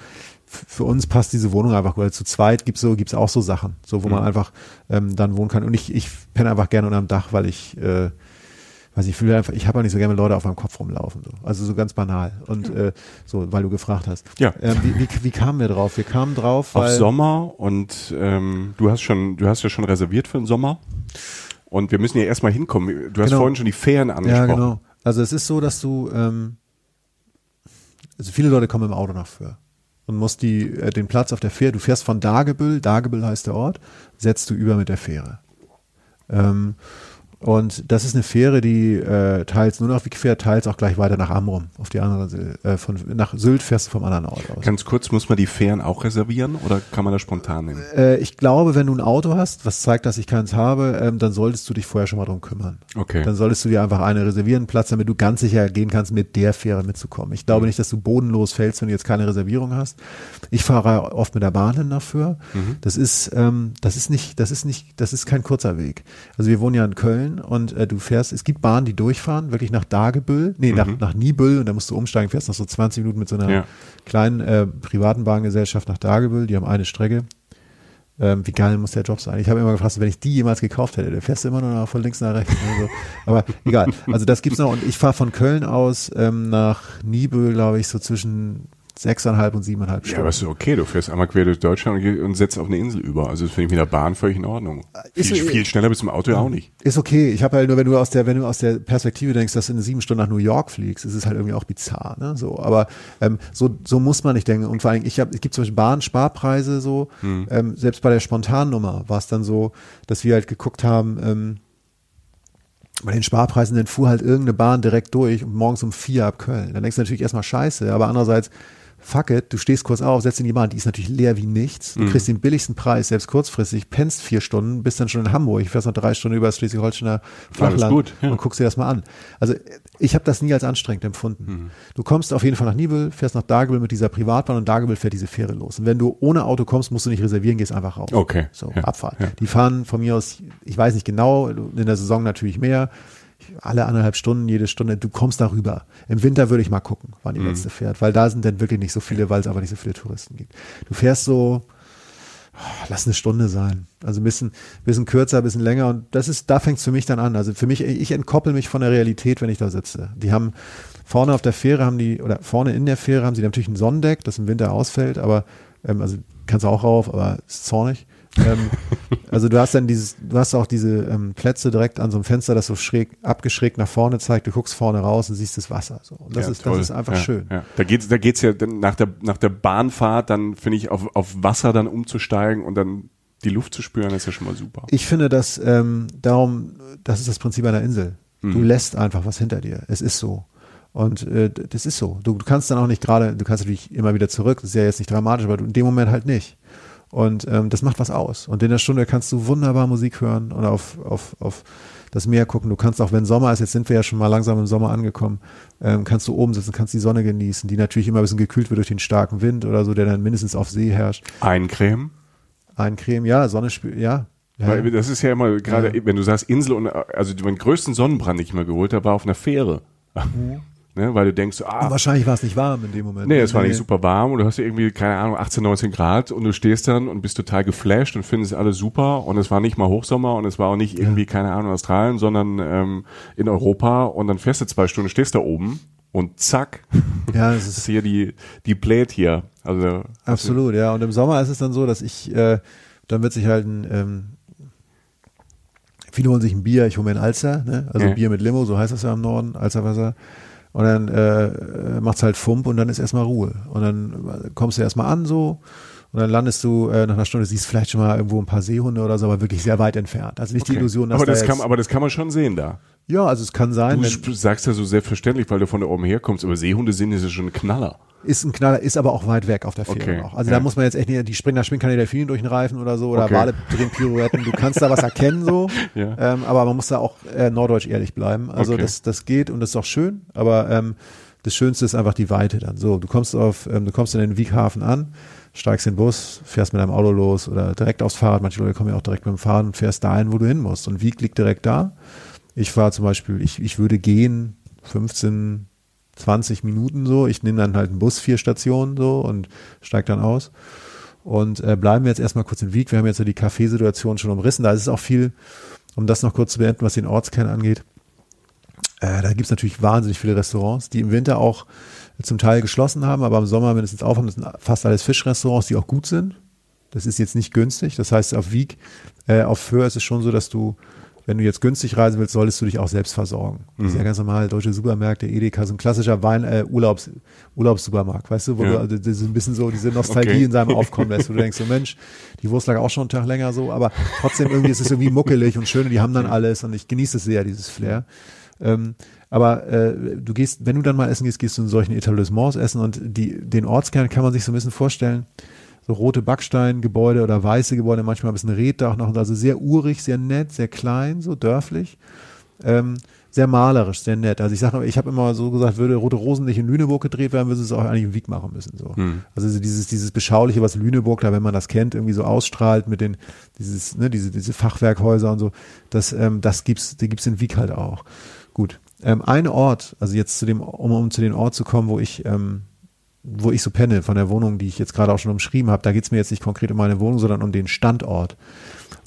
F für uns passt diese Wohnung einfach, weil zu zweit gibt's so, gibt's auch so Sachen, so wo mhm. man einfach ähm, dann wohnen kann. Und ich, ich penne einfach gerne unterm Dach, weil ich äh, weiß ich fühle einfach, ich habe auch nicht so gerne Leute auf meinem Kopf rumlaufen. So. Also so ganz banal. Und äh, so, weil du gefragt hast. Ja. Ähm, wie, wie, wie kamen wir drauf? Wir kamen drauf, weil auf Sommer und ähm, du hast schon, du hast ja schon reserviert für den Sommer. Und wir müssen ja erstmal hinkommen. Du hast genau. vorhin schon die Ferien angesprochen. Ja, genau. Also es ist so, dass du, ähm, also viele Leute kommen im Auto nach Föhr und musst die, äh, den Platz auf der Fähre, du fährst von Dagebüll, Dagebüll heißt der Ort, setzt du über mit der Fähre. Ähm, und das ist eine Fähre, die äh, teils nur nach Wick fährt, teils auch gleich weiter nach Amrum, auf die andere äh, von nach Sylt fährst du vom anderen Ort aus. Ganz kurz, muss man die Fähren auch reservieren oder kann man das spontan nehmen? Äh, ich glaube, wenn du ein Auto hast, was zeigt, dass ich keins habe, ähm, dann solltest du dich vorher schon mal drum kümmern. Okay. Dann solltest du dir einfach eine reservieren, Platz, damit du ganz sicher gehen kannst, mit der Fähre mitzukommen. Ich glaube mhm. nicht, dass du bodenlos fällst, wenn du jetzt keine Reservierung hast. Ich fahre oft mit der Bahn hin dafür. Mhm. Das ist, ähm, das ist nicht, das ist nicht, das ist kein kurzer Weg. Also wir wohnen ja in Köln und äh, du fährst, es gibt Bahnen, die durchfahren, wirklich nach Dagebüll, nee, mhm. nach, nach Nibüll und da musst du umsteigen, fährst noch so 20 Minuten mit so einer ja. kleinen äh, privaten Bahngesellschaft nach Dagebüll, die haben eine Strecke. Ähm, wie geil muss der Job sein? Ich habe immer gefragt, wenn ich die jemals gekauft hätte, der fährst du immer nur von links nach rechts. Also, aber egal. Also das gibt's noch und ich fahre von Köln aus ähm, nach Nibel, glaube ich, so zwischen sechseinhalb und siebeneinhalb Stunden. Ja, aber ist okay, du fährst einmal quer durch Deutschland und, setzt auf eine Insel über. Also das finde ich mit der Bahn völlig in Ordnung. Ist viel, viel schneller bis zum Auto ja auch nicht. Ist okay. Ich habe halt nur, wenn du aus der, wenn du aus der Perspektive denkst, dass du in sieben Stunden nach New York fliegst, ist es halt irgendwie auch bizarr. Ne? So, aber ähm, so, so muss man nicht denken. Und vor allem, ich habe, es gibt zum Beispiel Bahnsparpreise so. Hm. Ähm, selbst bei der Spontannummer war es dann so, dass wir halt geguckt haben. Ähm, bei den Sparpreisen, dann fuhr halt irgendeine Bahn direkt durch und morgens um vier ab Köln. Dann denkst du natürlich erstmal scheiße, aber andererseits fuck it, du stehst kurz auf, setzt in die Bahn, die ist natürlich leer wie nichts. Du mhm. kriegst den billigsten Preis, selbst kurzfristig, pennst vier Stunden, bist dann schon in Hamburg, ich fährst noch drei Stunden über das Schleswig-Holsteiner Flachland gut, ja. und guckst dir das mal an. Also ich habe das nie als anstrengend empfunden. Mhm. Du kommst auf jeden Fall nach Nibel, fährst nach Dagebüll mit dieser Privatbahn und Dagebüll fährt diese Fähre los. Und wenn du ohne Auto kommst, musst du nicht reservieren, gehst einfach raus. Okay. So, ja. Abfahrt. Ja. Die fahren von mir aus, ich weiß nicht genau, in der Saison natürlich mehr, alle anderthalb Stunden, jede Stunde, du kommst darüber. Im Winter würde ich mal gucken, wann die mhm. letzte fährt, weil da sind dann wirklich nicht so viele, weil es aber nicht so viele Touristen gibt. Du fährst so, lass eine Stunde sein. Also ein bisschen, bisschen kürzer, ein bisschen länger und das ist, da fängt es für mich dann an. Also für mich, ich entkoppel mich von der Realität, wenn ich da sitze. Die haben vorne auf der Fähre haben die, oder vorne in der Fähre haben sie natürlich ein Sonnendeck, das im Winter ausfällt, aber ähm, also kannst du auch rauf, aber ist zornig ähm, also du hast dann dieses, du hast auch diese ähm, Plätze direkt an so einem Fenster, das so schräg, abgeschrägt nach vorne zeigt. Du guckst vorne raus und siehst das Wasser. So. Und das ja, ist, toll. das ist einfach ja, schön. Ja. Da geht's, da geht's ja nach der, nach der Bahnfahrt dann, finde ich, auf, auf Wasser dann umzusteigen und dann die Luft zu spüren, ist ja schon mal super. Ich finde, dass ähm, darum, das ist das Prinzip einer Insel. Mhm. Du lässt einfach was hinter dir. Es ist so. Und äh, das ist so. Du, du kannst dann auch nicht gerade, du kannst natürlich immer wieder zurück, das ist ja jetzt nicht dramatisch, aber du, in dem Moment halt nicht. Und ähm, das macht was aus. Und in der Stunde kannst du wunderbar Musik hören und auf, auf, auf das Meer gucken. Du kannst auch, wenn Sommer ist, jetzt sind wir ja schon mal langsam im Sommer angekommen, ähm, kannst du oben sitzen, kannst die Sonne genießen, die natürlich immer ein bisschen gekühlt wird durch den starken Wind oder so, der dann mindestens auf See herrscht. Eincremen? Eincremen, ja, Sonne spielt, ja. Ja. Weil das ist ja immer gerade, ja. wenn du sagst Insel und also meinen größten Sonnenbrand, den ich mal geholt habe, war auf einer Fähre. Mhm ne? weil du denkst, ah. Und wahrscheinlich war es nicht warm in dem Moment. Nee, es war nicht super warm und du hast irgendwie, keine Ahnung, 18, 19 Grad und du stehst dann und bist total geflasht und findest alles super und es war nicht mal Hochsommer und es war auch nicht irgendwie, ja. keine Ahnung, Australien, sondern ähm, in Europa und dann fährst du zwei Stunden, stehst da oben und zack, Ja, es ist ist hier die, die Plate hier. Also, absolut, ja. Und im Sommer ist es dann so, dass ich, äh, dann wird sich halt ein, ähm, viele holen sich ein Bier, ich hole mir ein Alster, ne? also Ja. Bier mit Limo, so heißt das ja im Norden, Alsterwasser. Und dann äh, macht's halt Fump und dann ist erstmal Ruhe. Und dann kommst du erstmal an so und dann landest du äh, nach einer Stunde, siehst vielleicht schon mal irgendwo ein paar Seehunde oder so, aber wirklich sehr weit entfernt. Also nicht die Okay. Illusion, dass aber, da das jetzt, kann, aber das kann man schon sehen da. Ja, also es kann sein, Du sagst ja so selbstverständlich, weil du von da oben herkommst, aber Seehunde sind ist ja schon ein Knaller. ist ein Knaller, ist aber auch weit weg auf der Fähre Okay, noch. Also ja. da muss man jetzt echt nicht, die springen, da springen keine Delfine durch den Reifen oder so oder Okay. Wale drehen Pirouetten. Du kannst da was erkennen so, Ja. ähm, aber man muss da auch äh, norddeutsch ehrlich bleiben. Also Okay. das, das geht und das ist auch schön, aber ähm, das Schönste ist einfach die Weite dann. So, du kommst auf, ähm, du kommst in den Wieghafen an, steigst in den Bus, fährst mit deinem Auto los oder direkt aufs Fahrrad. Manche Leute kommen ja auch direkt mit dem Fahrrad und fährst dahin, wo du hin musst. Und Wieg liegt direkt da. Ich fahre zum Beispiel, ich, ich würde gehen 15, 20 Minuten so. Ich nehme dann halt einen Bus, vier Stationen so und steig dann aus. Und äh, bleiben wir jetzt erstmal kurz in Wieg. Wir haben jetzt ja die Kaffeesituation schon umrissen. Da ist es auch viel, um das noch kurz zu beenden, was den Ortskern angeht. Äh, da gibt's natürlich wahnsinnig viele Restaurants, die im Winter auch zum Teil geschlossen haben, aber im Sommer mindestens aufhaben. Das sind fast alles Fischrestaurants, die auch gut sind. Das ist jetzt nicht günstig. Das heißt, auf Wieg, äh, auf Föhr ist es schon so, dass du, wenn du jetzt günstig reisen willst, solltest du dich auch selbst versorgen. Das ist ja ganz normal. Deutsche Supermärkte, Edeka, so ein klassischer Wein, äh, Urlaubs, Urlaubssupermarkt, weißt du, wo Ja. du also, das ist ein bisschen so diese Nostalgie Okay. in seinem Aufkommen lässt, wo du denkst, so Mensch, die Wurst lag auch schon einen Tag länger so, aber trotzdem irgendwie ist es irgendwie muckelig und schön und die haben dann alles und ich genieße es sehr, dieses Flair. Ähm, aber äh, du gehst, wenn du dann mal essen gehst, gehst du in solchen Etablissements essen und die, den Ortskern kann man sich so ein bisschen vorstellen, so rote Backsteingebäude oder weiße Gebäude, manchmal ein bisschen Reddach noch, also sehr urig, sehr nett, sehr klein, so dörflich. Ähm, sehr malerisch, sehr nett. Also ich sage, ich habe immer so gesagt, würde Rote Rosen nicht in Lüneburg gedreht werden, würde es auch eigentlich im Wieg machen müssen. So. Also so dieses, dieses Beschauliche, was Lüneburg da, wenn man das kennt, irgendwie so ausstrahlt mit den, dieses, ne, diese, diese Fachwerkhäuser und so, das, ähm, das gibt's, die gibt's in Wieg halt auch. Gut. Ähm, ein Ort, also jetzt zu dem, um, um zu dem Ort zu kommen, wo ich, ähm, wo ich so penne, von der Wohnung, die ich jetzt gerade auch schon umschrieben habe, da geht's mir jetzt nicht konkret um meine Wohnung, sondern um den Standort,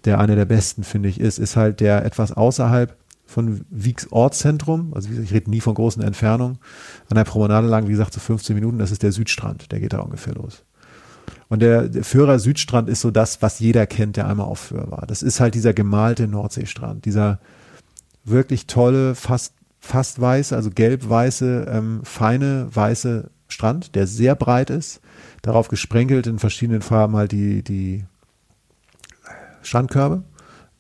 der einer der besten, finde ich, ist, ist halt der etwas außerhalb von Wiegs Ortszentrum, also ich rede nie von großen Entfernungen, an der Promenade lang, wie gesagt, so 15 Minuten, das ist der Südstrand, der geht da ungefähr los. Und der, der Föhrer Südstrand ist so das, was jeder kennt, der einmal auf Föhr war. Das ist halt dieser gemalte Nordseestrand, dieser wirklich tolle, fast, fast weiße, also gelb-weiße, ähm, feine weiße Strand, der sehr breit ist, darauf gesprenkelt in verschiedenen Farben halt die, die Strandkörbe.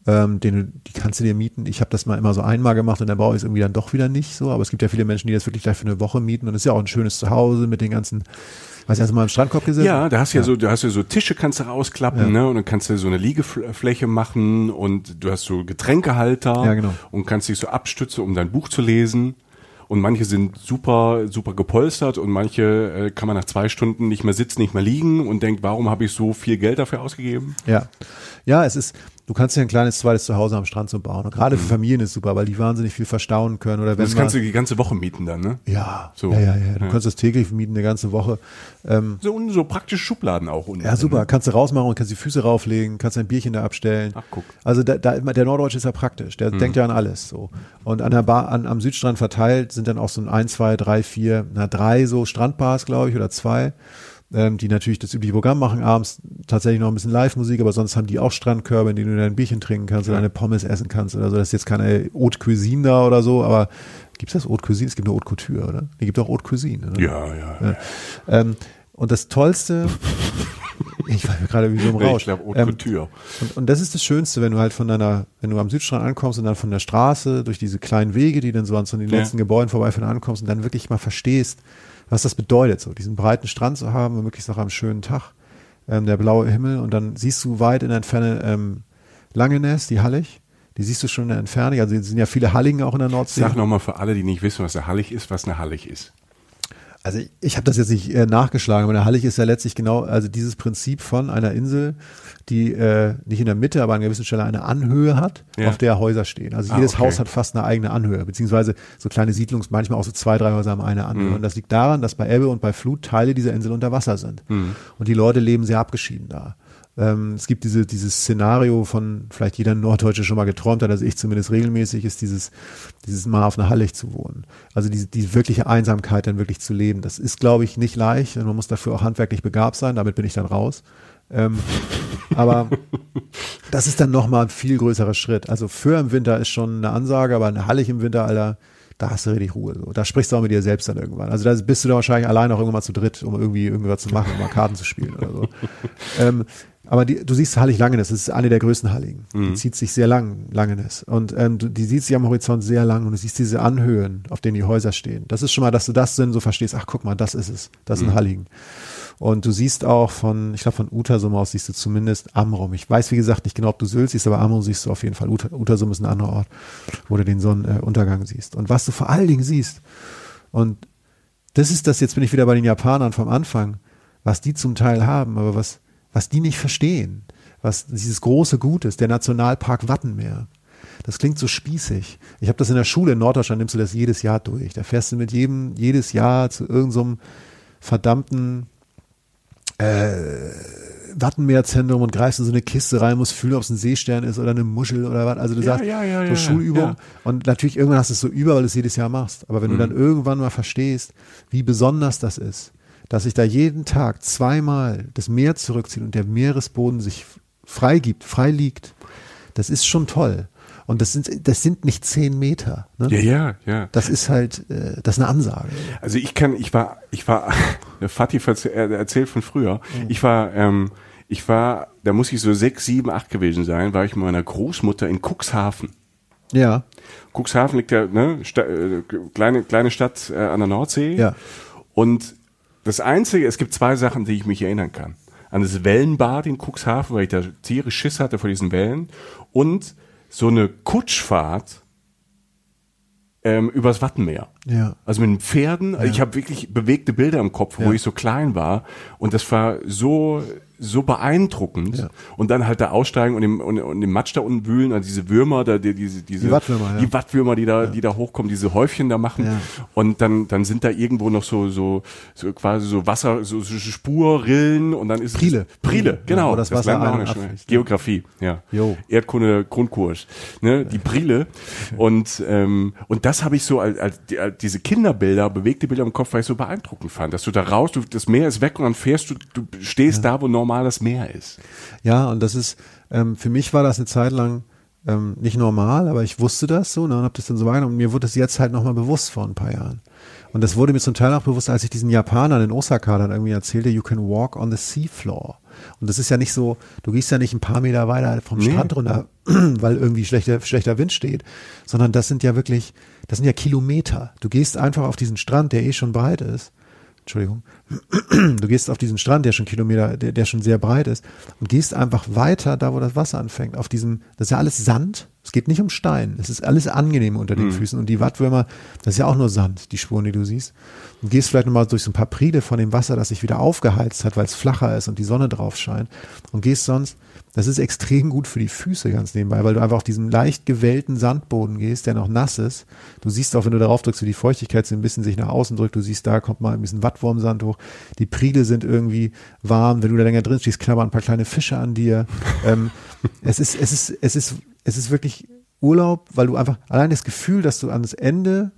Ähm, den, die kannst du dir mieten. Ich habe das mal immer so einmal gemacht und dann brauche ich es irgendwie dann doch wieder nicht so. Aber es gibt ja viele Menschen, die das wirklich gleich für eine Woche mieten und das ist ja auch ein schönes Zuhause mit den ganzen, weiß hast du mal im Strandkorb gesessen? Ja, da hast du ja, so, da hast du so Tische kannst du rausklappen, Ja. ne? Und dann kannst du so eine Liegefläche machen und du hast so Getränkehalter Ja, genau. und kannst dich so abstützen, um dein Buch zu lesen. Und manche sind super, super gepolstert und manche äh, kann man nach zwei Stunden nicht mehr sitzen, nicht mehr liegen und denkt, warum habe ich so viel Geld dafür ausgegeben? Ja. Ja, es ist, du kannst dir ein kleines zweites Zuhause am Strand so bauen. Und gerade für Familien ist super, weil die wahnsinnig viel verstauen können. Oder wenn Das kannst du die ganze Woche mieten dann, ne? ja, So. ja, ja, ja. Du Ja. kannst das täglich mieten, eine ganze Woche. Ähm, So, und so praktische Schubladen auch unten. ja, super. Ne? Kannst du rausmachen und kannst die Füße rauflegen, kannst ein Bierchen da abstellen. Ach, guck. Also da, da, der Norddeutsche ist ja praktisch. Der denkt ja an alles so. Und an der Bar, an, am Südstrand verteilt sind dann auch so ein, ein, zwei, drei, vier, na drei so Strandbars, glaube ich, oder zwei, ähm, die natürlich das übliche Programm machen, abends tatsächlich noch ein bisschen Live-Musik, aber sonst haben die auch Strandkörbe, in denen du dein Bierchen trinken kannst oder deine Pommes essen kannst oder so. Das ist jetzt keine Haute Cuisine da oder so, aber gibt's das Haute Cuisine? Es gibt nur Haute Couture, oder? Die gibt auch Haute Cuisine, oder? Ja, ja. Ja. Ähm, und das Tollste, ich war gerade wie so im Rausch. ich glaube, Ähm, und, und das ist das Schönste, wenn du halt von deiner, wenn du am Südstrand ankommst und dann von der Straße durch diese kleinen Wege, die dann so an so den Ja. letzten Gebäuden vorbeiführen, ankommst und dann wirklich mal verstehst, was das bedeutet, so diesen breiten Strand zu haben und möglichst noch am schönen Tag, ähm, der blaue Himmel und dann siehst du weit in der Entferne ähm, Langenäs, die Hallig, die siehst du schon in der Entfernung, also es sind ja viele Halligen auch in der Nordsee. Sag nochmal für alle, die nicht wissen, was eine Hallig ist, was eine Hallig ist. Also ich, ich habe das jetzt nicht äh, nachgeschlagen, aber der Hallig ist ja letztlich genau, also dieses Prinzip von einer Insel, die äh, nicht in der Mitte, aber an einer gewissen Stelle eine Anhöhe hat, Ja. auf der Häuser stehen. Also Ah, jedes okay. Haus hat fast eine eigene Anhöhe, beziehungsweise so kleine Siedlungs, manchmal auch so zwei, drei Häuser haben eine Anhöhe. Mhm. Und das liegt daran, dass bei Ebbe und bei Flut Teile dieser Insel unter Wasser sind. Mhm. Und die Leute leben sehr abgeschieden da. Ähm, es gibt diese, dieses Szenario von vielleicht jeder Norddeutsche schon mal geträumt hat, also ich zumindest regelmäßig, ist dieses, dieses Mal auf einer Hallig zu wohnen. Also diese, die wirkliche Einsamkeit dann wirklich zu leben. Das ist, glaube ich, nicht leicht und man muss dafür auch handwerklich begabt sein. Damit bin ich dann raus. Ähm, aber das ist dann nochmal ein viel größerer Schritt. Also für im Winter ist schon eine Ansage, aber eine Hallig im Winter, Alter, da hast du richtig Ruhe. So. Da sprichst du auch mit dir selbst dann irgendwann. Also da bist du da wahrscheinlich allein auch irgendwann mal zu dritt, um irgendwie irgendwas zu machen, um mal Karten zu spielen oder so. ähm, aber die, du siehst Hallig Langenes, das ist eine der größten Halligen. Mhm. Die zieht sich sehr lang, Langenes. Und ähm, du, die sieht sich am Horizont sehr lang und du siehst diese Anhöhen, auf denen die Häuser stehen. Das ist schon mal, dass du das dann so verstehst, ach guck mal, das ist es. Das sind mhm. Halligen. Und du siehst auch von, ich glaube von Utersum aus siehst du zumindest Amrum. Ich weiß wie gesagt nicht genau, ob du Sylt siehst, aber Amrum siehst du auf jeden Fall. Utersum ist ein anderer Ort, wo du den Sonnenuntergang siehst. Und was du vor allen Dingen siehst, und das ist das, jetzt bin ich wieder bei den Japanern vom Anfang, was die zum Teil haben, aber was, was die nicht verstehen, was dieses große Gut ist, der Nationalpark Wattenmeer. Das klingt so spießig. Ich habe das in der Schule in Norddeutschland, nimmst du das jedes Jahr durch. Da fährst du mit jedem, jedes Jahr zu irgendeinem so verdammten äh, Wattenmeerzentrum und greifst in so eine Kiste rein, musst fühlen, ob es ein Seestern ist oder eine Muschel oder was. Also du ja, sagst, ja, ja, so Schulübung. Und natürlich irgendwann hast du es so über, weil du es jedes Jahr machst. Aber wenn mhm. du dann irgendwann mal verstehst, wie besonders das ist, dass sich da jeden Tag zweimal das Meer zurückzieht und der Meeresboden sich freigibt, frei liegt, das ist schon toll. Und das sind, das sind nicht zehn Meter. Ne? Ja, ja, ja. Das ist halt, äh, das ist eine Ansage. Also ich kann, ich war, ich war, Fatih erzählt von früher. Mhm. Ich war, ähm, ich war, da muss ich so sechs, sieben, acht gewesen sein, war ich mit meiner Großmutter in Cuxhaven. Ja. Cuxhaven liegt ja, ne, Sta äh, kleine, kleine Stadt äh, an der Nordsee. Ja. Und das Einzige, es gibt zwei Sachen, die ich mich erinnern kann. An das Wellenbad in Cuxhaven, weil ich da tierisch Schiss hatte vor diesen Wellen. Und so eine Kutschfahrt ähm, übers Wattenmeer. Ja. Also mit den Pferden. Ja. Ich habe wirklich bewegte Bilder im Kopf, wo ja. ich so klein war. Und das war so so beeindruckend. Ja. Und dann halt da aussteigen und im, und, und im Matsch da unten wühlen, also diese Würmer, da, die, diese, diese, die Wattwürmer, ja. die Wattwürmer, die da, ja. die da hochkommen, diese Häufchen da machen. Ja. Und dann, dann sind da irgendwo noch so, so, so quasi so Wasser, so, so Spurrillen und dann ist Prile. Es, Prile, genau. das, das Wasser ein, Geografie, ja. Jo. Erdkunde, Grundkurs. Ne, die Prile. und, ähm, und das habe ich so als, als diese Kinderbilder, bewegte Bilder im Kopf, weil ich so beeindruckend fand, dass du da raus, du, das Meer ist weg und dann fährst du, du stehst da, wo normal normales Meer ist. Ja, und das ist, ähm, für mich war das eine Zeit lang ähm, nicht normal, aber ich wusste das so ne, und habe das dann so wahrgenommen. Und mir wurde es jetzt halt nochmal bewusst vor ein paar Jahren. Und das wurde mir zum Teil auch bewusst, als ich diesen Japanern in Osaka dann irgendwie erzählte, you can walk on the seafloor. Und das ist ja nicht so, du gehst ja nicht ein paar Meter weiter vom nee. Strand runter, weil irgendwie schlechter, schlechter Wind steht, sondern das sind ja wirklich, das sind ja Kilometer. Du gehst einfach auf diesen Strand, der eh schon breit ist. Entschuldigung du gehst auf diesen Strand, der schon Kilometer, der, der schon sehr breit ist, und gehst einfach weiter da, wo das Wasser anfängt, auf diesem, das ist ja alles Sand, es geht nicht um Stein, es ist alles angenehm unter den mhm. Füßen und die Wattwürmer, das ist ja auch nur Sand, die Spuren, die du siehst. Und gehst vielleicht nochmal durch so ein paar Pride von dem Wasser, das sich wieder aufgeheizt hat, weil es flacher ist und die Sonne drauf scheint und gehst sonst das ist extrem gut für die Füße ganz nebenbei, weil du einfach auf diesem leicht gewellten Sandboden gehst, der noch nass ist. Du siehst auch, wenn du darauf drückst, wie die Feuchtigkeit so ein bisschen sich nach außen drückt. Du siehst, da kommt mal ein bisschen Wattwurmsand hoch. Die Priele sind irgendwie warm. Wenn du da länger drin stehst, knabbern ein paar kleine Fische an dir. ähm, es ist, es ist, es ist, es ist wirklich Urlaub, weil du einfach allein das Gefühl, dass du ans Ende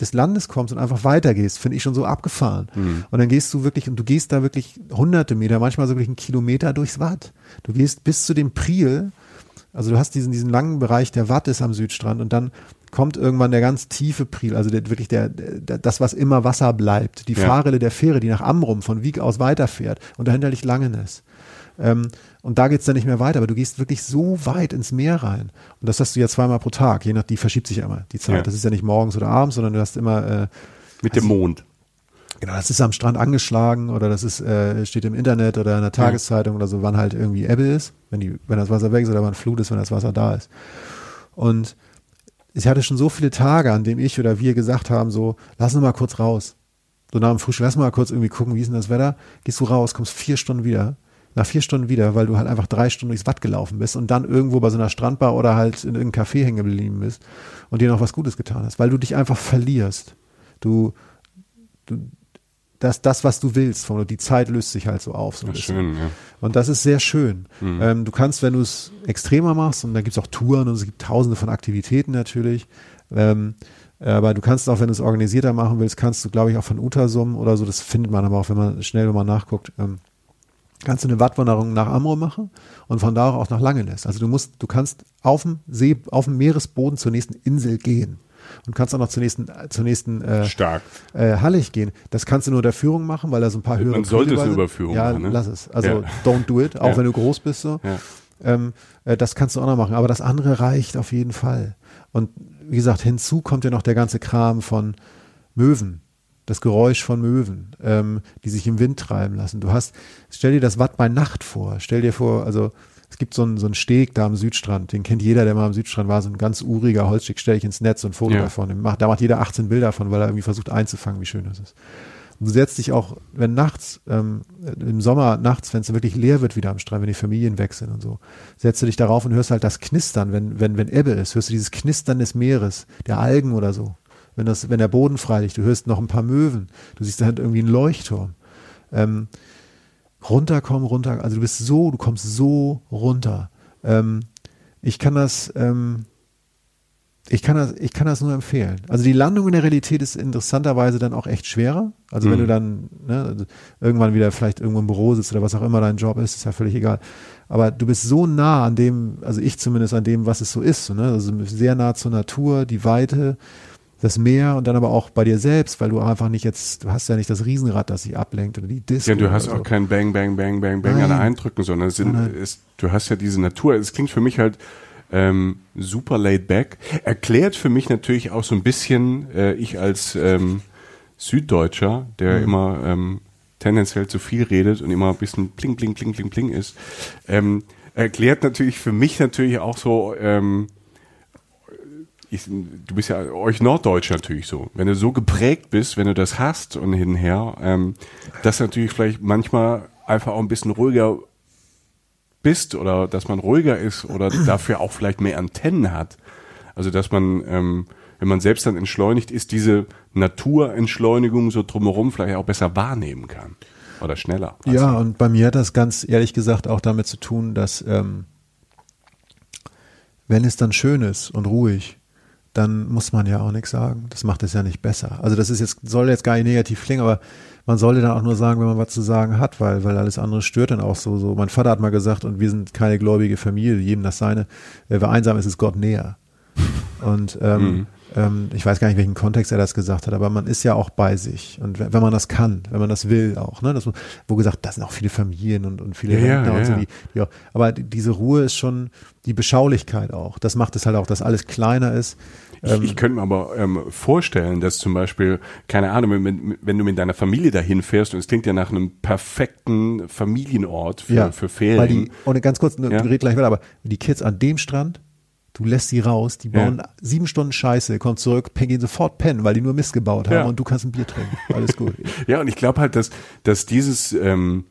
des Landes kommst und einfach weitergehst, finde ich schon so abgefahren. Mhm. Und dann gehst du wirklich, und du gehst da wirklich hunderte Meter, manchmal so wirklich einen Kilometer durchs Watt. Du gehst bis zu dem Priel, also du hast diesen, diesen langen Bereich, der Watt ist am Südstrand und dann kommt irgendwann der ganz tiefe Priel, also der, wirklich der, der, das, was immer Wasser bleibt, die ja. Fahrrille der Fähre, die nach Amrum von Wieg aus weiterfährt und dahinter liegt Langenes. Ähm, und da geht's dann nicht mehr weiter, aber du gehst wirklich so weit ins Meer rein. Und das hast du ja zweimal pro Tag, je nach, die verschiebt sich ja immer, die Zeit. Ja. Das ist ja nicht morgens oder abends, sondern du hast immer. Äh, Mit dem also Mond. Genau, das ist am Strand angeschlagen oder das ist, äh, steht im Internet oder in der Tageszeitung ja. oder so, wann halt irgendwie Ebbe ist, wenn die, wenn das Wasser weg ist oder wann Flut ist, wenn das Wasser da ist. Und ich hatte schon so viele Tage, an denen ich oder wir gesagt haben, so, lass uns mal kurz raus. So nach dem Frühstück, lass mal kurz irgendwie gucken, wie ist denn das Wetter? Gehst du raus, kommst vier Stunden wieder nach vier Stunden wieder, weil du halt einfach drei Stunden durchs Watt gelaufen bist und dann irgendwo bei so einer Strandbar oder halt in irgendeinem Café hängen geblieben bist und dir noch was Gutes getan hast, weil du dich einfach verlierst. Du, du das, das, was du willst. Die Zeit löst sich halt so auf. So Ja, schön, ja. Und das ist sehr schön. Mhm. Ähm, du kannst, wenn du es extremer machst, und da gibt es auch Touren und es gibt tausende von Aktivitäten natürlich, ähm, aber du kannst auch, wenn du es organisierter machen willst, kannst du, glaube ich, auch von Utasum oder so, das findet man aber auch, wenn man schnell mal nachguckt, ähm, kannst du eine Wattwanderung nach Amrum machen und von da auch nach Langenes. Also du musst, du kannst auf dem See, auf dem Meeresboden zur nächsten Insel gehen und kannst auch noch zur nächsten, zur nächsten äh, Stark. äh, Hallig gehen. Das kannst du nur der Führung machen, weil da so ein paar höhere Man sollte es eine. Überführung ja, machen, ne? lass es. Also Ja. don't do it, auch Ja. wenn du groß bist so. Ja. Ähm, äh, das kannst du auch noch machen, aber das andere reicht auf jeden Fall. Und wie gesagt, hinzu kommt ja noch der ganze Kram von Möwen, das Geräusch von Möwen, ähm, die sich im Wind treiben lassen. Du hast, stell dir das Watt bei Nacht vor. Stell dir vor, also es gibt so einen, so einen Steg da am Südstrand, den kennt jeder, der mal am Südstrand war, so ein ganz uriger Holzsteg, stell ich ins Netz und ein Foto Ja. davon. Macht, da macht jeder 18 Bilder von, weil er irgendwie versucht einzufangen, wie schön das ist. Und du setzt dich auch, wenn nachts, ähm, im Sommer nachts, wenn es wirklich leer wird wieder am Strand, wenn die Familien weg sind und so, setzt du dich darauf und hörst halt das Knistern, wenn, wenn, wenn Ebbe ist, hörst du dieses Knistern des Meeres, der Algen oder so. Wenn das, wenn der Boden frei liegt, du hörst noch ein paar Möwen, du siehst da halt irgendwie einen Leuchtturm. Ähm, runterkommen, runter, also du bist so, du kommst so runter. Ähm, ich kann das, ähm, ich kann das, ich kann das nur empfehlen. Also die Landung in der Realität ist interessanterweise dann auch echt schwerer. Also wenn Mhm. du dann ne, irgendwann wieder vielleicht irgendwo im Büro sitzt oder was auch immer dein Job ist, ist ja völlig egal. Aber du bist so nah an dem, also ich zumindest an dem, was es so ist. Ne? Also sehr nah zur Natur, die Weite, das Meer und dann aber auch bei dir selbst, weil du einfach nicht jetzt, du hast ja nicht das Riesenrad, das sich ablenkt oder die Disco. Ja, du hast auch so. kein Bang, Bang, Bang, Bang, Bang Nein. an Eindrücken, sondern es sind, Nein, du hast ja diese Natur. Es klingt für mich halt ähm, super laid back. Erklärt für mich natürlich auch so ein bisschen, äh, ich als ähm, Süddeutscher, der Mhm. immer ähm, tendenziell zu viel redet und immer ein bisschen pling, pling, pling, pling, pling ist, ähm, erklärt natürlich für mich natürlich auch so, ähm, ich, du bist ja euch Norddeutsch natürlich so. Wenn du so geprägt bist, wenn du das hast und hinher, ähm, dass natürlich vielleicht manchmal einfach auch ein bisschen ruhiger bist oder dass man ruhiger ist oder dafür auch vielleicht mehr Antennen hat. Also dass man, ähm, wenn man selbst dann entschleunigt ist, diese Naturentschleunigung so drumherum vielleicht auch besser wahrnehmen kann. Oder schneller. Ja, und bei mir hat das ganz ehrlich gesagt auch damit zu tun, dass ähm, wenn es dann schön ist und ruhig, dann muss man ja auch nichts sagen. Das macht es ja nicht besser. Also das ist jetzt, soll jetzt gar nicht negativ klingen, aber man sollte dann auch nur sagen, wenn man was zu sagen hat, weil, weil alles andere stört dann auch so. so. Mein Vater hat mal gesagt, und wir sind keine gläubige Familie, jedem das seine, wer einsam ist, ist Gott näher. Und ähm, Mhm. Ähm, ich weiß gar nicht, welchen Kontext er das gesagt hat, aber man ist ja auch bei sich. Und wenn, man das kann, wenn man das will auch, ne? Das, wo gesagt, da sind auch viele Familien und, und viele Ja, ja, Rentner und ja, so, ja. die, die auch, aber die, diese Ruhe ist schon die Beschaulichkeit auch. Das macht es halt auch, dass alles kleiner ist. Ich, ich könnte mir aber ähm, vorstellen, dass zum Beispiel, keine Ahnung, wenn, wenn du mit deiner Familie dahin fährst und es klingt ja nach einem perfekten Familienort für, ja, für Ferien. Weil die, und ganz kurz, ne, Ja. red gleich weiter, aber die Kids an dem Strand, du lässt sie raus, die Ja. bauen sieben Stunden Scheiße, kommen zurück, gehen sofort pennen, weil die nur Mist gebaut haben Ja. und du kannst ein Bier trinken. Alles gut. Ja, und ich glaube halt, dass, dass dieses, ähm,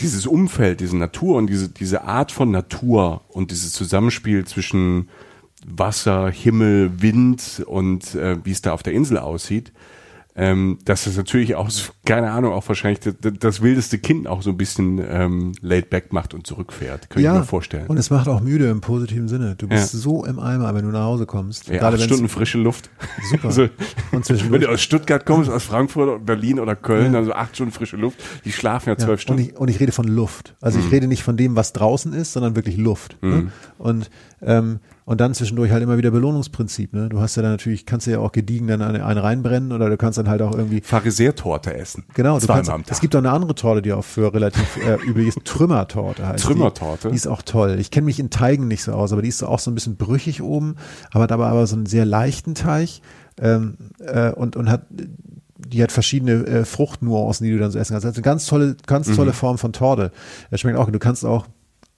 dieses Umfeld, diese Natur und diese, diese Art von Natur und dieses Zusammenspiel zwischen Wasser, Himmel, Wind und äh, wie es da auf der Insel aussieht, ähm, dass das natürlich auch, so- keine Ahnung, auch wahrscheinlich das, das wildeste Kind auch so ein bisschen ähm, laid back macht und zurückfährt. Könnte ich mir vorstellen. Und es macht auch müde im positiven Sinne. Du bist Ja. so im Eimer, wenn du nach Hause kommst. ja, Gerade acht Stunden frische Luft. Super. Also, Und zwischendurch- wenn du aus Stuttgart kommst, aus Frankfurt, oder Berlin oder Köln, dann so acht Stunden frische Luft, die schlafen ja Ja, zwölf und, Stunden. ich, und ich rede von Luft. Also Mhm. ich rede nicht von dem, was draußen ist, sondern wirklich Luft. Ne? Und, ähm, und dann zwischendurch halt immer wieder Belohnungsprinzip. Ne? Du hast ja dann natürlich, kannst du ja auch gediegen dann eine, eine reinbrennen oder du kannst dann halt auch irgendwie Pharisäertorte essen. Genau, du kannst, am Tag. es gibt auch eine andere Torte, die auch für relativ äh, übel ist. Trümmertorte heißt Trümmertorte? Die, die ist auch toll. Ich kenne mich in Teigen nicht so aus, aber die ist auch so ein bisschen brüchig oben, aber hat aber, aber so einen sehr leichten Teig ähm, äh, und, und hat die hat verschiedene äh, Fruchtnuancen, die du dann so essen kannst. Also eine ganz tolle, ganz Mhm. tolle Form von Torte. Es schmeckt auch, du kannst auch,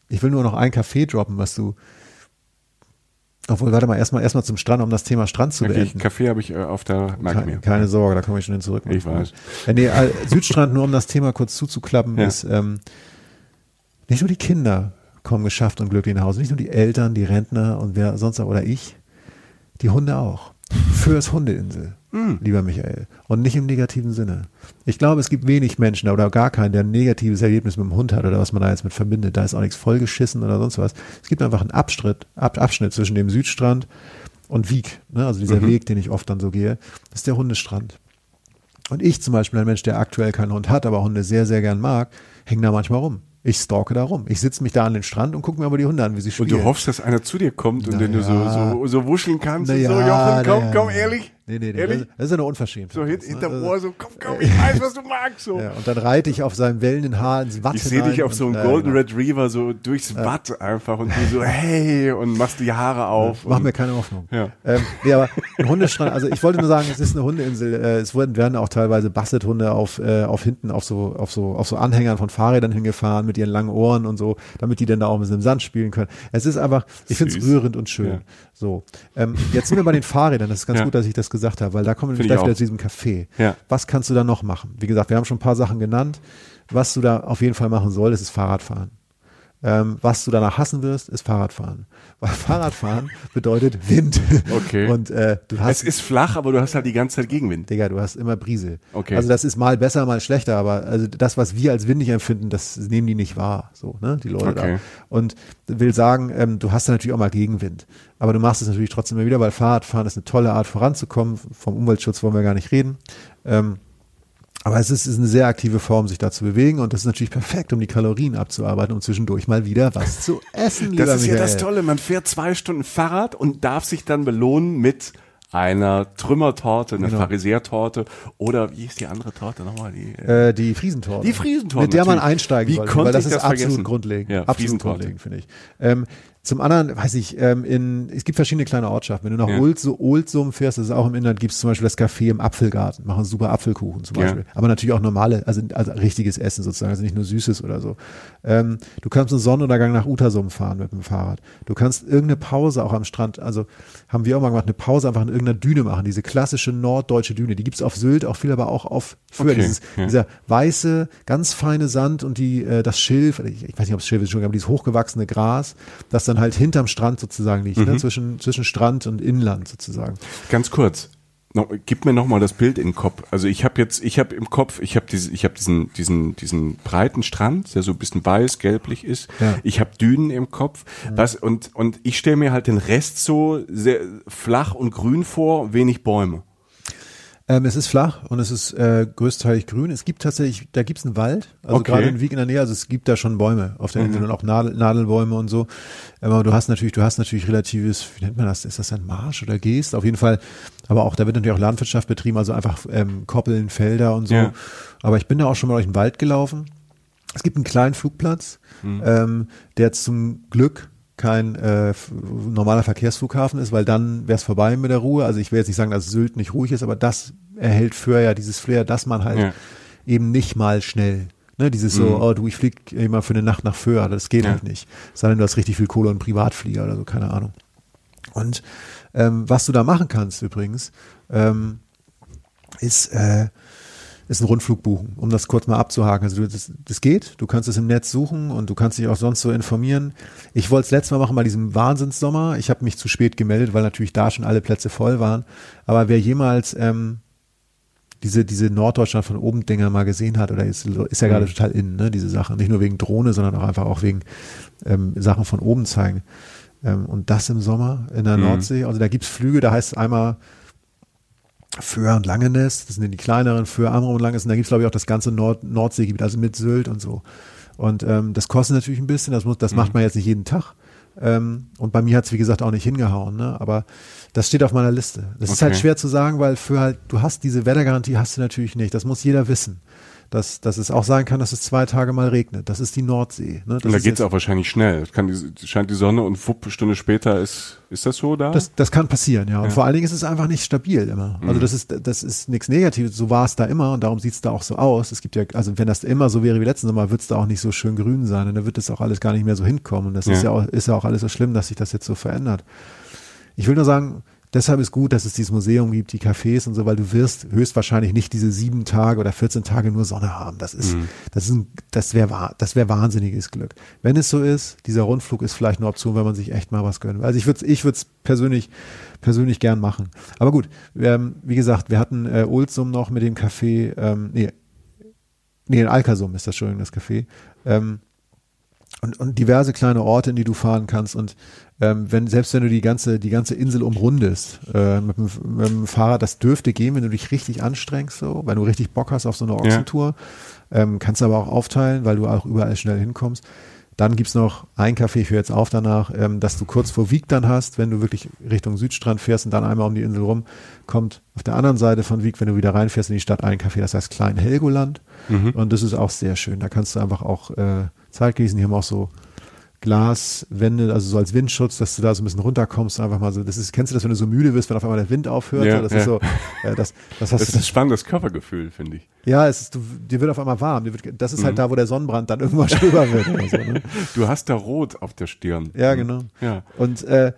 ich will nur noch ein Kaffee droppen, was du obwohl, warte mal, erstmal erstmal zum Strand, um das Thema Strand zu Okay, beenden. Kaffee habe ich äh, auf der, merke Keine, keine Sorge, da komme ich schon hin zurück. Ich weiß. Äh, nee, äh, Südstrand, nur um das Thema kurz zuzuklappen, Ja. ist ähm, nicht nur die Kinder kommen geschafft und glücklich nach Hause, nicht nur die Eltern, die Rentner und wer sonst auch oder ich, die Hunde auch. Fürs Hundeinsel. Hm. lieber Michael. Und nicht im negativen Sinne. Ich glaube, es gibt wenig Menschen oder gar keinen, der ein negatives Erlebnis mit dem Hund hat oder was man da jetzt mit verbindet. Da ist auch nichts vollgeschissen oder sonst was. Es gibt einfach einen Abschnitt, Ab, Abschnitt zwischen dem Südstrand und Wieg. Ne? Also dieser mhm. Weg, den ich oft dann so gehe, das ist der Hundestrand. Und ich zum Beispiel, ein Mensch, der aktuell keinen Hund hat, aber Hunde sehr, sehr gern mag, hänge da manchmal rum. Ich stalke da rum. Ich sitze mich da an den Strand und gucke mir aber die Hunde an, wie sie spielen. Und du hoffst, dass einer zu dir kommt und Na den du so, so, so wuscheln kannst. Na und so, ja, Jochen, komm, na ja. komm, ehrlich. Nee, nee, nee. Ehrlich? Das, ist eine Unverschämtheit. So hint, ne? hinterm Also, Ohr, so, komm, komm, ich weiß, was du magst. So. Ja, und dann reite ich auf seinem wellenden Haar ins Watt Ich sehe dich auf so einem äh, Golden genau. Retriever so durchs Watt einfach und du so, hey, und machst die Haare auf. Mach und, mir keine Hoffnung. Ja. Ähm, nee, aber ein Hundestrand, also ich wollte nur sagen, es ist eine Hundeinsel. Äh, es wurden, werden auch teilweise Basset-Hunde auf, äh, auf hinten, auf so, auf so, auf so Anhängern von Fahrrädern hingefahren mit ihren langen Ohren und so, damit die dann da auch ein bisschen im Sand spielen können. Es ist einfach, ich finde es rührend und schön. Ja. So. Ähm, jetzt sind wir bei den Fahrrädern. Das ist ganz Ja. gut, dass ich das gesagt habe, weil da kommen wir gleich ich wieder zu diesem Café. Ja. Was kannst du da noch machen? Wie gesagt, wir haben schon ein paar Sachen genannt. Was du da auf jeden Fall machen solltest, ist Fahrradfahren. Ähm, was du danach hassen wirst, ist Fahrradfahren. Weil Fahrradfahren bedeutet Wind. Okay. Und äh, du hast Es ist flach, aber du hast halt die ganze Zeit Gegenwind. Digga, du hast immer Brise. Okay. Also das ist mal besser, mal schlechter, aber also das, was wir als windig empfinden, das nehmen die nicht wahr, so, ne, die Leute Okay. da. Und will sagen, ähm, du hast da natürlich auch mal Gegenwind. Aber du machst es natürlich trotzdem immer wieder, weil Fahrradfahren ist eine tolle Art voranzukommen. Vom Umweltschutz wollen wir gar nicht reden. Ähm, aber es ist, ist eine sehr aktive Form, sich da zu bewegen und das ist natürlich perfekt, um die Kalorien abzuarbeiten, um zwischendurch mal wieder was zu essen. Das ist ja Michael. das Tolle. Man fährt zwei Stunden Fahrrad und darf sich dann belohnen mit einer Trümmertorte, einer Genau. Pharisäertorte oder wie ist die andere Torte nochmal? Die, äh, Äh, die Friesentorte. Die Friesentorte, Mit der man natürlich. einsteigen Wie sollte, konnte weil das ist das absolut vergessen? grundlegend. Ja, absolut grundlegend, finde ich. Ähm, zum anderen, weiß ich, ähm, in, es gibt verschiedene kleine Ortschaften. Wenn du nach Ja. Oldsum, Oldsum fährst, das ist auch im Inland, gibt es zum Beispiel das Café im Apfelgarten, machen super Apfelkuchen zum Ja. Beispiel. Aber natürlich auch normale, also, also richtiges Essen sozusagen, also nicht nur Süßes oder so. Ähm, du kannst einen Sonnenuntergang nach Utersum fahren mit dem Fahrrad. Du kannst irgendeine Pause auch am Strand, also haben wir auch mal gemacht, eine Pause einfach in irgendeiner Düne machen, diese klassische norddeutsche Düne. Die gibt's auf Sylt auch viel, aber auch auf früher Okay, dieses, ja. dieser weiße, ganz feine Sand und die, äh, das Schilf, ich, ich weiß nicht, ob es Schilf ist, schon, aber dieses hochgewachsene Gras, das dann halt hinterm Strand sozusagen liegt, Mhm. ne? zwischen, zwischen Strand und Inland sozusagen. Ganz kurz. Noch, gib mir noch mal das Bild in den Kopf. Also ich habe jetzt, ich habe im Kopf, ich habe diese, ich habe diesen, diesen, diesen breiten Strand, der so ein bisschen weiß, gelblich ist. Ja. Ich habe Dünen im Kopf. Was und und ich stelle mir halt den Rest so sehr flach und grün vor, wenig Bäume. Ähm, es ist flach und es ist äh, größtenteils grün. Es gibt tatsächlich, da gibt's einen Wald, also Okay. gerade in Wieg in der Nähe, also es gibt da schon Bäume auf der Insel und auch Nadel, Nadelbäume und so. Aber du hast natürlich, du hast natürlich relatives, wie nennt man das? Ist das ein Marsch oder Geest? Auf jeden Fall, aber auch, da wird natürlich auch Landwirtschaft betrieben, also einfach ähm, Koppeln, Felder und so. Ja. Aber ich bin da auch schon mal durch den Wald gelaufen. Es gibt einen kleinen Flugplatz, ähm, der zum Glück kein äh, normaler Verkehrsflughafen ist, weil dann wäre es vorbei mit der Ruhe. Also ich will jetzt nicht sagen, dass Sylt nicht ruhig ist, aber das erhält für ja dieses Flair, dass man halt Ja. eben nicht mal schnell, ne, dieses so, oh du, ich flieg immer für eine Nacht nach Föhr, das geht Ja. halt nicht. Sei denn, du hast richtig viel Kohle und Privatflieger oder so, keine Ahnung. Und ähm, was du da machen kannst übrigens, ähm, ist, äh, ist ein Rundflug buchen, um das kurz mal abzuhaken. Also du, das, das geht, du kannst es im Netz suchen und du kannst dich auch sonst so informieren. Ich wollte es letztes Mal machen bei diesem Wahnsinnssommer. Ich habe mich zu spät gemeldet, weil natürlich da schon alle Plätze voll waren. Aber wer jemals ähm, diese, diese Norddeutschland von oben Dinger mal gesehen hat, oder ist, ist ja gerade total in, ne, diese Sachen. Nicht nur wegen Drohne, sondern auch einfach auch wegen ähm, Sachen von oben zeigen. Ähm, und das im Sommer in der Mhm. Nordsee. Also da gibt's Flüge, da heißt es einmal Föhr und Langenest, das sind die kleineren, Föhr, Amrum und Langenest. Und da gibt's glaube ich, auch das ganze Nord Nordseegebiet, also mit Sylt und so. Und ähm, das kostet natürlich ein bisschen, das, muss, das macht man jetzt nicht jeden Tag. Ähm, und bei mir hat's wie gesagt, auch nicht hingehauen. Ne? Aber das steht auf meiner Liste. Das ist Okay. halt schwer zu sagen, weil für halt, du hast diese Wettergarantie, hast du natürlich nicht. Das muss jeder wissen. Dass, dass es auch sein kann, dass es zwei Tage mal regnet. Das ist die Nordsee. Ne? Und da ist geht's jetzt- auch wahrscheinlich schnell. Es Kann die, scheint die Sonne und wupp, eine Stunde später ist, ist das so da? Das, das kann passieren, ja. Und Ja. vor allen Dingen ist es einfach nicht stabil immer. Also das ist, das ist nichts Negatives. So war es da immer und darum sieht es da auch so aus. Es gibt ja, also wenn das immer so wäre wie letzten Sommer, wird es da auch nicht so schön grün sein und dann wird das auch alles gar nicht mehr so hinkommen. Und das ist Ja. ja auch, ist ja auch alles so schlimm, dass sich das jetzt so verändert. Ich will nur sagen, deshalb ist gut, dass es dieses Museum gibt, die Cafés und so, weil du wirst höchstwahrscheinlich nicht diese sieben Tage oder 14 Tage nur Sonne haben. Das ist, Mhm. das ist, ein, das wäre, das wäre wahnsinniges Glück. Wenn es so ist, dieser Rundflug ist vielleicht eine Option, wenn man sich echt mal was gönnt. Also ich würde, ich würde es persönlich, persönlich gern machen. Aber gut, ähm, wie gesagt, wir hatten äh, Ulsum noch mit dem Café, ähm, nee, nee, in Alkasum ist das, Entschuldigung, das Café. Ähm, und, und diverse kleine Orte, in die du fahren kannst. Und ähm, wenn, selbst wenn du die ganze, die ganze Insel umrundest äh, mit, dem, mit dem Fahrrad, das dürfte gehen, wenn du dich richtig anstrengst, so, wenn du richtig Bock hast auf so eine Ochsentour. Ähm, kannst du aber auch aufteilen, weil du auch überall schnell hinkommst. Dann gibt's noch ein Café, ich höre jetzt auf danach, ähm, dass du kurz vor Wieg dann hast, wenn du wirklich Richtung Südstrand fährst und dann einmal um die Insel rum, kommt auf der anderen Seite von Wieg, wenn du wieder reinfährst in die Stadt, ein Café, das heißt Klein Helgoland. Und das ist auch sehr schön. Da kannst du einfach auch äh, Zeit genießen. Die haben auch so Glaswände, also so als Windschutz, dass du da so ein bisschen runterkommst, einfach mal so. Das ist, kennst du das, wenn du so müde wirst, wenn auf einmal der Wind aufhört? Ja, so, das ja. ist so, äh, das, das Das ist ein spannendes Körpergefühl, finde ich. ja, es ist, du, dir wird auf einmal warm. Wird, das ist Mhm. halt da, wo der Sonnenbrand dann irgendwann drüber wird. So, ne? Du hast da Rot auf der Stirn. Ja, genau. Ja. Und äh,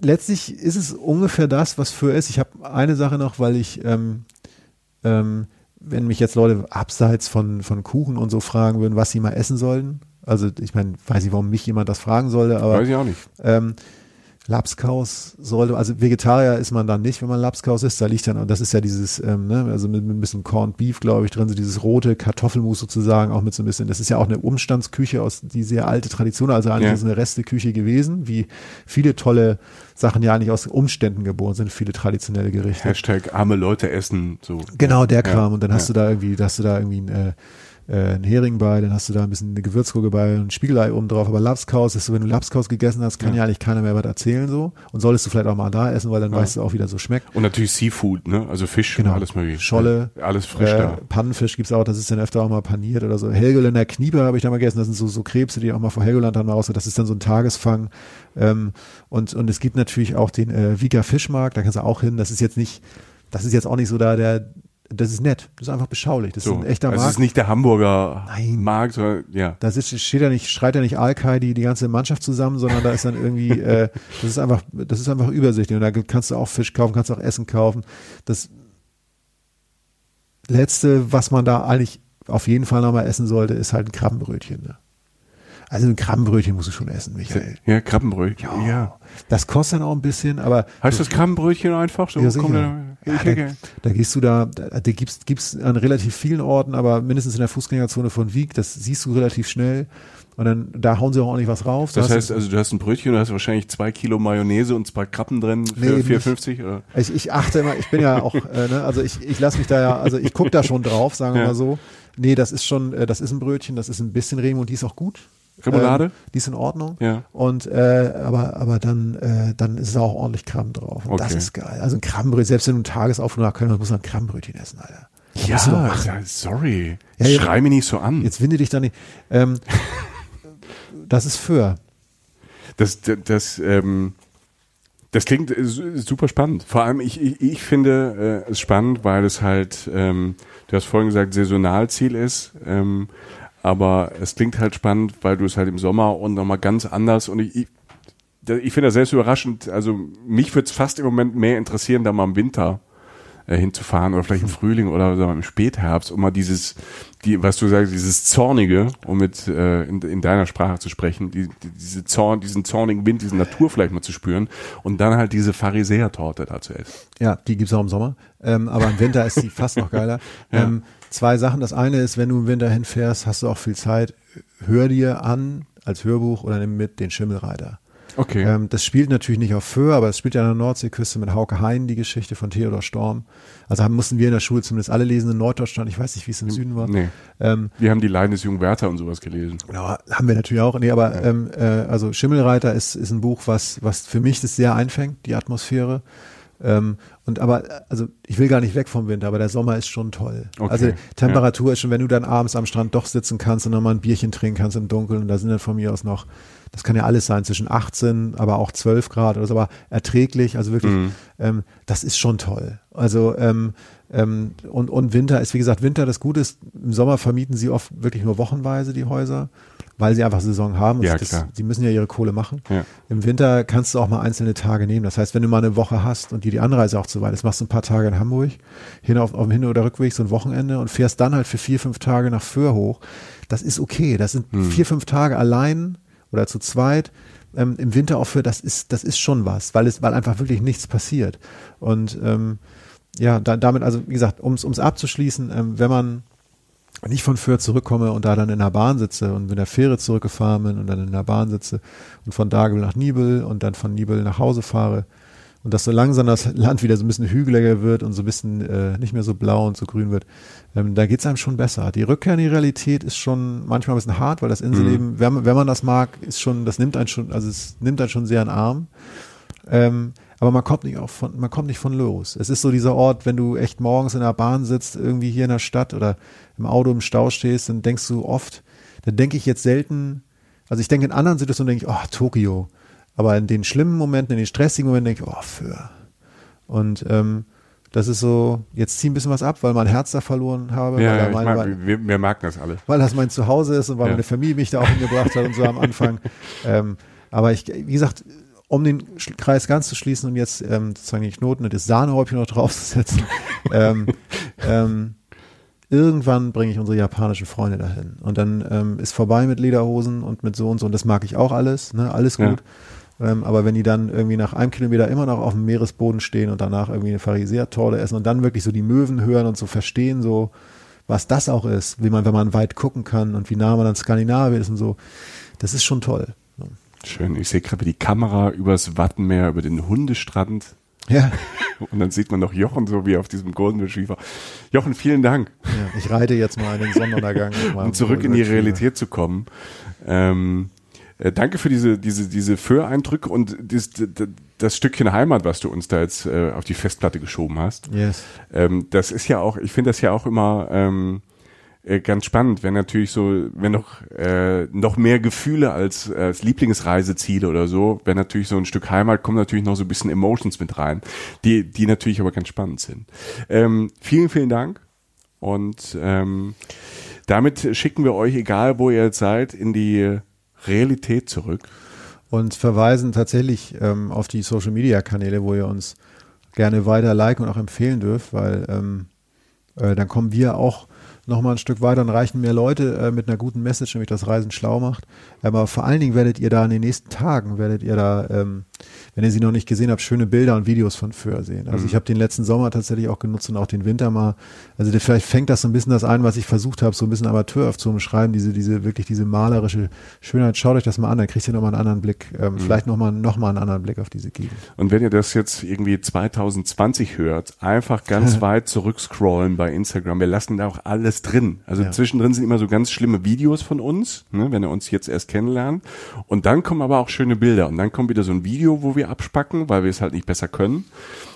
letztlich ist es ungefähr das, was für ist. Ich habe eine Sache noch, weil ich, ähm, ähm, wenn mich jetzt Leute abseits von, von Kuchen und so fragen würden, was sie mal essen sollten. Also ich meine, weiß nicht, warum mich jemand das fragen sollte, aber Weiß ich auch nicht. ähm, Lapskaus sollte, also Vegetarier ist man dann nicht, wenn man Lapskaus isst. Da liegt dann, und das ist ja dieses, ähm, ne, also mit, mit ein bisschen Corned Beef, glaube ich, drin, so dieses rote Kartoffelmus sozusagen, auch mit so ein bisschen, das ist ja auch eine Umstandsküche aus die sehr alte Tradition, also eigentlich Ja. ist es eine Resteküche gewesen, wie viele tolle Sachen ja eigentlich aus Umständen geboren sind, viele traditionelle Gerichte. Hashtag arme Leute essen. So. Genau, der Ja. Kram. Und dann hast Ja. du da irgendwie, hast du da irgendwie ein, äh, äh, ein Hering bei, dann hast du da ein bisschen eine Gewürzgurke bei und ein Spiegelei oben drauf. Aber Lapskaus ist so, wenn du Lapskaus gegessen hast, kann ja, Ja. eigentlich keiner mehr was erzählen so. Und solltest du vielleicht auch mal da essen, weil dann Ja. weißt du auch, wie das so schmeckt. Und natürlich Seafood, ne? Also Fisch, Genau. alles mögliche. Scholle, Alles frisch Äh, da. Pannenfisch gibt's auch, das ist dann öfter auch mal paniert oder so. Helgoländer Knieper habe ich da mal gegessen, das sind so, so Krebse, die auch mal vor Helgoland dann mal raus, das ist dann so ein Tagesfang. Ähm, und, und es gibt natürlich auch den äh, Vika Fischmarkt, da kannst du auch hin, das ist jetzt nicht, das ist jetzt auch nicht so da der, das ist nett, das ist einfach beschaulich, das So. ist ein echter also Markt. ist nicht der Hamburger Nein. Markt, sondern ja. Da sitzt, steht ja nicht, schreit ja nicht Alkai die, die ganze Mannschaft zusammen, sondern da ist dann irgendwie, äh, das ist einfach, das ist einfach übersichtlich. Und da kannst du auch Fisch kaufen, kannst auch Essen kaufen. Das letzte, was man da eigentlich auf jeden Fall nochmal essen sollte, ist halt ein Krabbenbrötchen. Ne? Also ein Krabbenbrötchen musst du schon essen, Michael. Ja, Krabbenbrötchen. Ja. Das kostet dann auch ein bisschen, aber Heißt das Krabbenbrötchen einfach? So Ja, kommt der- Ja, da, da gehst du da, da, da gibt's gibt's an relativ vielen Orten, aber mindestens in der Fußgängerzone von Wieg, das siehst du relativ schnell. Und dann, da hauen sie auch ordentlich was rauf. Da Das heißt, also du hast ein Brötchen, du hast wahrscheinlich zwei Kilo Mayonnaise und zwei Krabben drin für Nee, 4,50 oder? Ich, ich achte immer, ich bin ja auch, äh, ne, also ich, ich lasse mich da ja, also ich gucke da schon drauf, sagen wir Ja. mal so. Nee, das ist schon, äh, das ist ein Brötchen, das ist ein bisschen Remo und die ist auch gut. Remoulade? Ähm, die ist in Ordnung. Ja. Und äh, aber aber dann äh, dann ist da auch ordentlich Krabben drauf. Und das Okay. ist geil. Also ein Krabbenbrötchen, selbst wenn du einen Köln hast, musst du ein Krabbenbrötchen essen, Alter. Das Ja, ja, sorry. Ja, ja. Schrei mich nicht so an. Jetzt winde dich da nicht. Ähm, das ist für. Das, das, das, ähm, das klingt äh, su- super spannend. Vor allem, ich, ich, ich finde äh, es spannend, weil es halt, ähm, du hast vorhin gesagt, Saisonalziel ist. Ähm, aber es klingt halt spannend, weil du es halt im Sommer und nochmal ganz anders und ich, ich, ich finde das selbst überraschend. Also mich würde es fast im Moment mehr interessieren, da mal im Winter äh, hinzufahren oder vielleicht im Frühling oder sagen wir, im Spätherbst, um mal dieses, die, was du sagst, dieses Zornige, um mit äh, in, in deiner Sprache zu sprechen, die, die, diese Zorn, diesen zornigen Wind, diese Natur vielleicht mal zu spüren und dann halt diese Pharisäer-Torte da zu essen. Ja, die gibt's auch im Sommer. Ähm, aber im Winter ist die fast noch geiler. Ja. Zwei Sachen. Das eine ist, wenn du im Winter hinfährst, hast du auch viel Zeit. Hör dir an als Hörbuch oder nimm mit den Schimmelreiter. Okay. Ähm, das spielt natürlich nicht auf Föhr, aber es spielt ja an der Nordseeküste mit Hauke Hein, die Geschichte von Theodor Storm. Also haben, mussten wir in der Schule zumindest alle lesen in Norddeutschland. Ich weiß nicht, wie es im Süden war. nee. Ähm, Wir haben die Leiden des jungen Werther und sowas gelesen. Genau, haben wir natürlich auch. Nee, aber ähm, äh, also Schimmelreiter ist, ist ein Buch, was, was für mich das sehr einfängt, die Atmosphäre. Ähm, und aber, also ich will gar nicht weg vom Winter, aber der Sommer ist schon toll. Okay, Also Temperatur ist schon, wenn du dann abends am Strand doch sitzen kannst und nochmal ein Bierchen trinken kannst im Dunkeln und da sind dann von mir aus noch, das kann ja alles sein, zwischen 18, aber auch 12 Grad oder so, aber erträglich, also wirklich, Mhm. ähm, das ist schon toll. Also ähm, ähm, und, und Winter ist, wie gesagt, Winter das Gute ist, im Sommer vermieten sie oft wirklich nur wochenweise die Häuser. Weil sie einfach Saison haben. Ja, das, klar. sie müssen ja ihre Kohle machen. Ja. Im Winter kannst du auch mal einzelne Tage nehmen. Das heißt, wenn du mal eine Woche hast und dir die Anreise auch zu weit ist, machst du ein paar Tage in Hamburg, hin auf, auf dem Hin- oder Rückweg so ein Wochenende und fährst dann halt für vier, fünf Tage nach Föhr hoch. Das ist okay. Das sind Hm. vier, fünf Tage allein oder zu zweit. Ähm, Im Winter auch für, das ist, das ist schon was, weil es, weil einfach wirklich nichts passiert. Und ähm, ja, da, damit, also wie gesagt, um es abzuschließen, ähm, wenn man wenn ich von Fürth zurückkomme und da dann in der Bahn sitze und mit der Fähre zurückgefahren bin und dann in der Bahn sitze und von Dagel nach Nibel und dann von Nibel nach Hause fahre und dass so langsam das Land wieder so ein bisschen hügeliger wird und so ein bisschen äh, nicht mehr so blau und so grün wird, ähm, da geht's einem schon besser. Die Rückkehr in die Realität ist schon manchmal ein bisschen hart, weil das Inselleben, wenn, man- wenn man das mag, ist schon, das nimmt einen schon, also es nimmt einen schon sehr in den Arm. Ähm, aber man kommt nicht auch von, man kommt nicht von los. Es ist so dieser Ort, wenn du echt morgens in der Bahn sitzt, irgendwie hier in der Stadt oder im Auto im Stau stehst, dann denkst du oft, da denke ich jetzt selten, also ich denke in anderen Situationen denke ich, oh, Tokio. Aber in den schlimmen Momenten, in den stressigen Momenten denke ich, oh, für. Und ähm, das ist so, jetzt zieh ein bisschen was ab, weil mein Herz da verloren habe, Ja, ja, mein, mag, weil, wir, wir merken das alle. weil das mein Zuhause ist und weil Ja. meine Familie mich da auch hingebracht hat und so am Anfang. Ähm, aber ich, wie gesagt, um den Kreis ganz zu schließen und jetzt ähm, sozusagen die Knoten und das Sahnehäubchen noch draufzusetzen, ähm, ähm, irgendwann bringe ich unsere japanischen Freunde dahin. Und dann ähm, ist vorbei mit Lederhosen und mit so und so. Und das mag ich auch alles, ne? alles Ja. gut. Ähm, aber wenn die dann irgendwie nach einem Kilometer immer noch auf dem Meeresboden stehen und danach irgendwie eine Pharisäer-Torte essen und dann wirklich so die Möwen hören und so verstehen, so was das auch ist, wie man, wenn man weit gucken kann und wie nah man an Skandinavien ist und so, das ist schon toll. Schön. Ich sehe gerade die Kamera übers Wattenmeer, über den Hundestrand. Ja, Und dann sieht man noch Jochen so wie auf diesem Golden Retriever. Jochen, vielen Dank. ja ich reite jetzt mal in den Sonnenuntergang. um zurück in die. Realität zu kommen. Ähm, äh, danke für diese, diese, diese Föhr-Eindrücke und das, das, das Stückchen Heimat, was du uns da jetzt äh, auf die Festplatte geschoben hast. Yes. Ähm, das ist ja auch, ich finde das ja auch immer ähm, äh, ganz spannend, wenn natürlich so, wenn noch äh, noch mehr Gefühle als, als Lieblingsreiseziele oder so, wenn natürlich so ein Stück Heimat kommt natürlich noch so ein bisschen Emotions mit rein, die die natürlich aber ganz spannend sind. Ähm, vielen vielen Dank und ähm, damit schicken wir euch, egal wo ihr jetzt seid, in die Realität zurück. und verweisen tatsächlich ähm, auf die Social Media Kanäle, wo ihr uns gerne weiter liken und auch empfehlen dürft, weil ähm, äh, dann kommen wir auch noch mal ein Stück weiter und reichen mehr Leute äh, mit einer guten Message, nämlich das Reisen schlau macht. Aber vor allen Dingen werdet ihr da in den nächsten Tagen, werdet ihr da, ähm, wenn ihr sie noch nicht gesehen habt, schöne Bilder und Videos von Föhr sehen. Also ich habe den letzten Sommer tatsächlich auch genutzt und auch den Winter mal. Also der, vielleicht fängt das so ein bisschen das ein, was ich versucht habe, so ein bisschen amateurhaft zu umschreiben, diese, diese, wirklich diese malerische Schönheit. Schaut euch das mal an, dann kriegt ihr nochmal einen anderen Blick, ähm, vielleicht nochmal noch mal einen anderen Blick auf diese Gegend. Und wenn ihr das jetzt irgendwie 2020 hört, einfach ganz weit zurückscrollen bei Instagram. Wir lassen da auch alles drin. Also Ja. zwischendrin sind immer so ganz schlimme Videos von uns, ne, wenn ihr uns jetzt erst kennenlernt. Und dann kommen aber auch schöne Bilder. Und dann kommt wieder so ein Video, wo wir abspacken, weil wir es halt nicht besser können.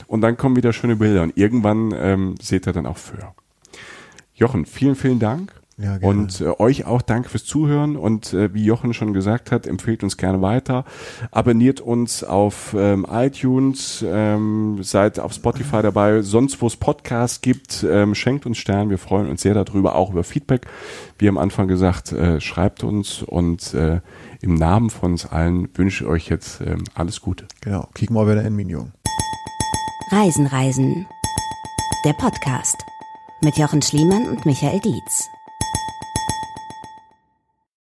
Und dann kommen wieder schöne Bilder. Und irgendwann ähm, seht ihr dann auch für. Jochen, vielen, vielen Dank. Ja, gerne. Und äh, euch auch danke fürs Zuhören und äh, wie Jochen schon gesagt hat, empfehlt uns gerne weiter. Abonniert uns auf ähm, iTunes, ähm, seid auf Spotify dabei, sonst wo es Podcasts gibt, ähm, schenkt uns Stern. Wir freuen uns sehr darüber, auch über Feedback. Wie am Anfang gesagt, äh, schreibt uns und äh, im Namen von uns allen wünsche ich euch jetzt ähm, alles Gute. Genau, kicken wir wieder in Minion. Reisen, Reisen. Der Podcast mit Jochen Schliemann und Michael Dietz.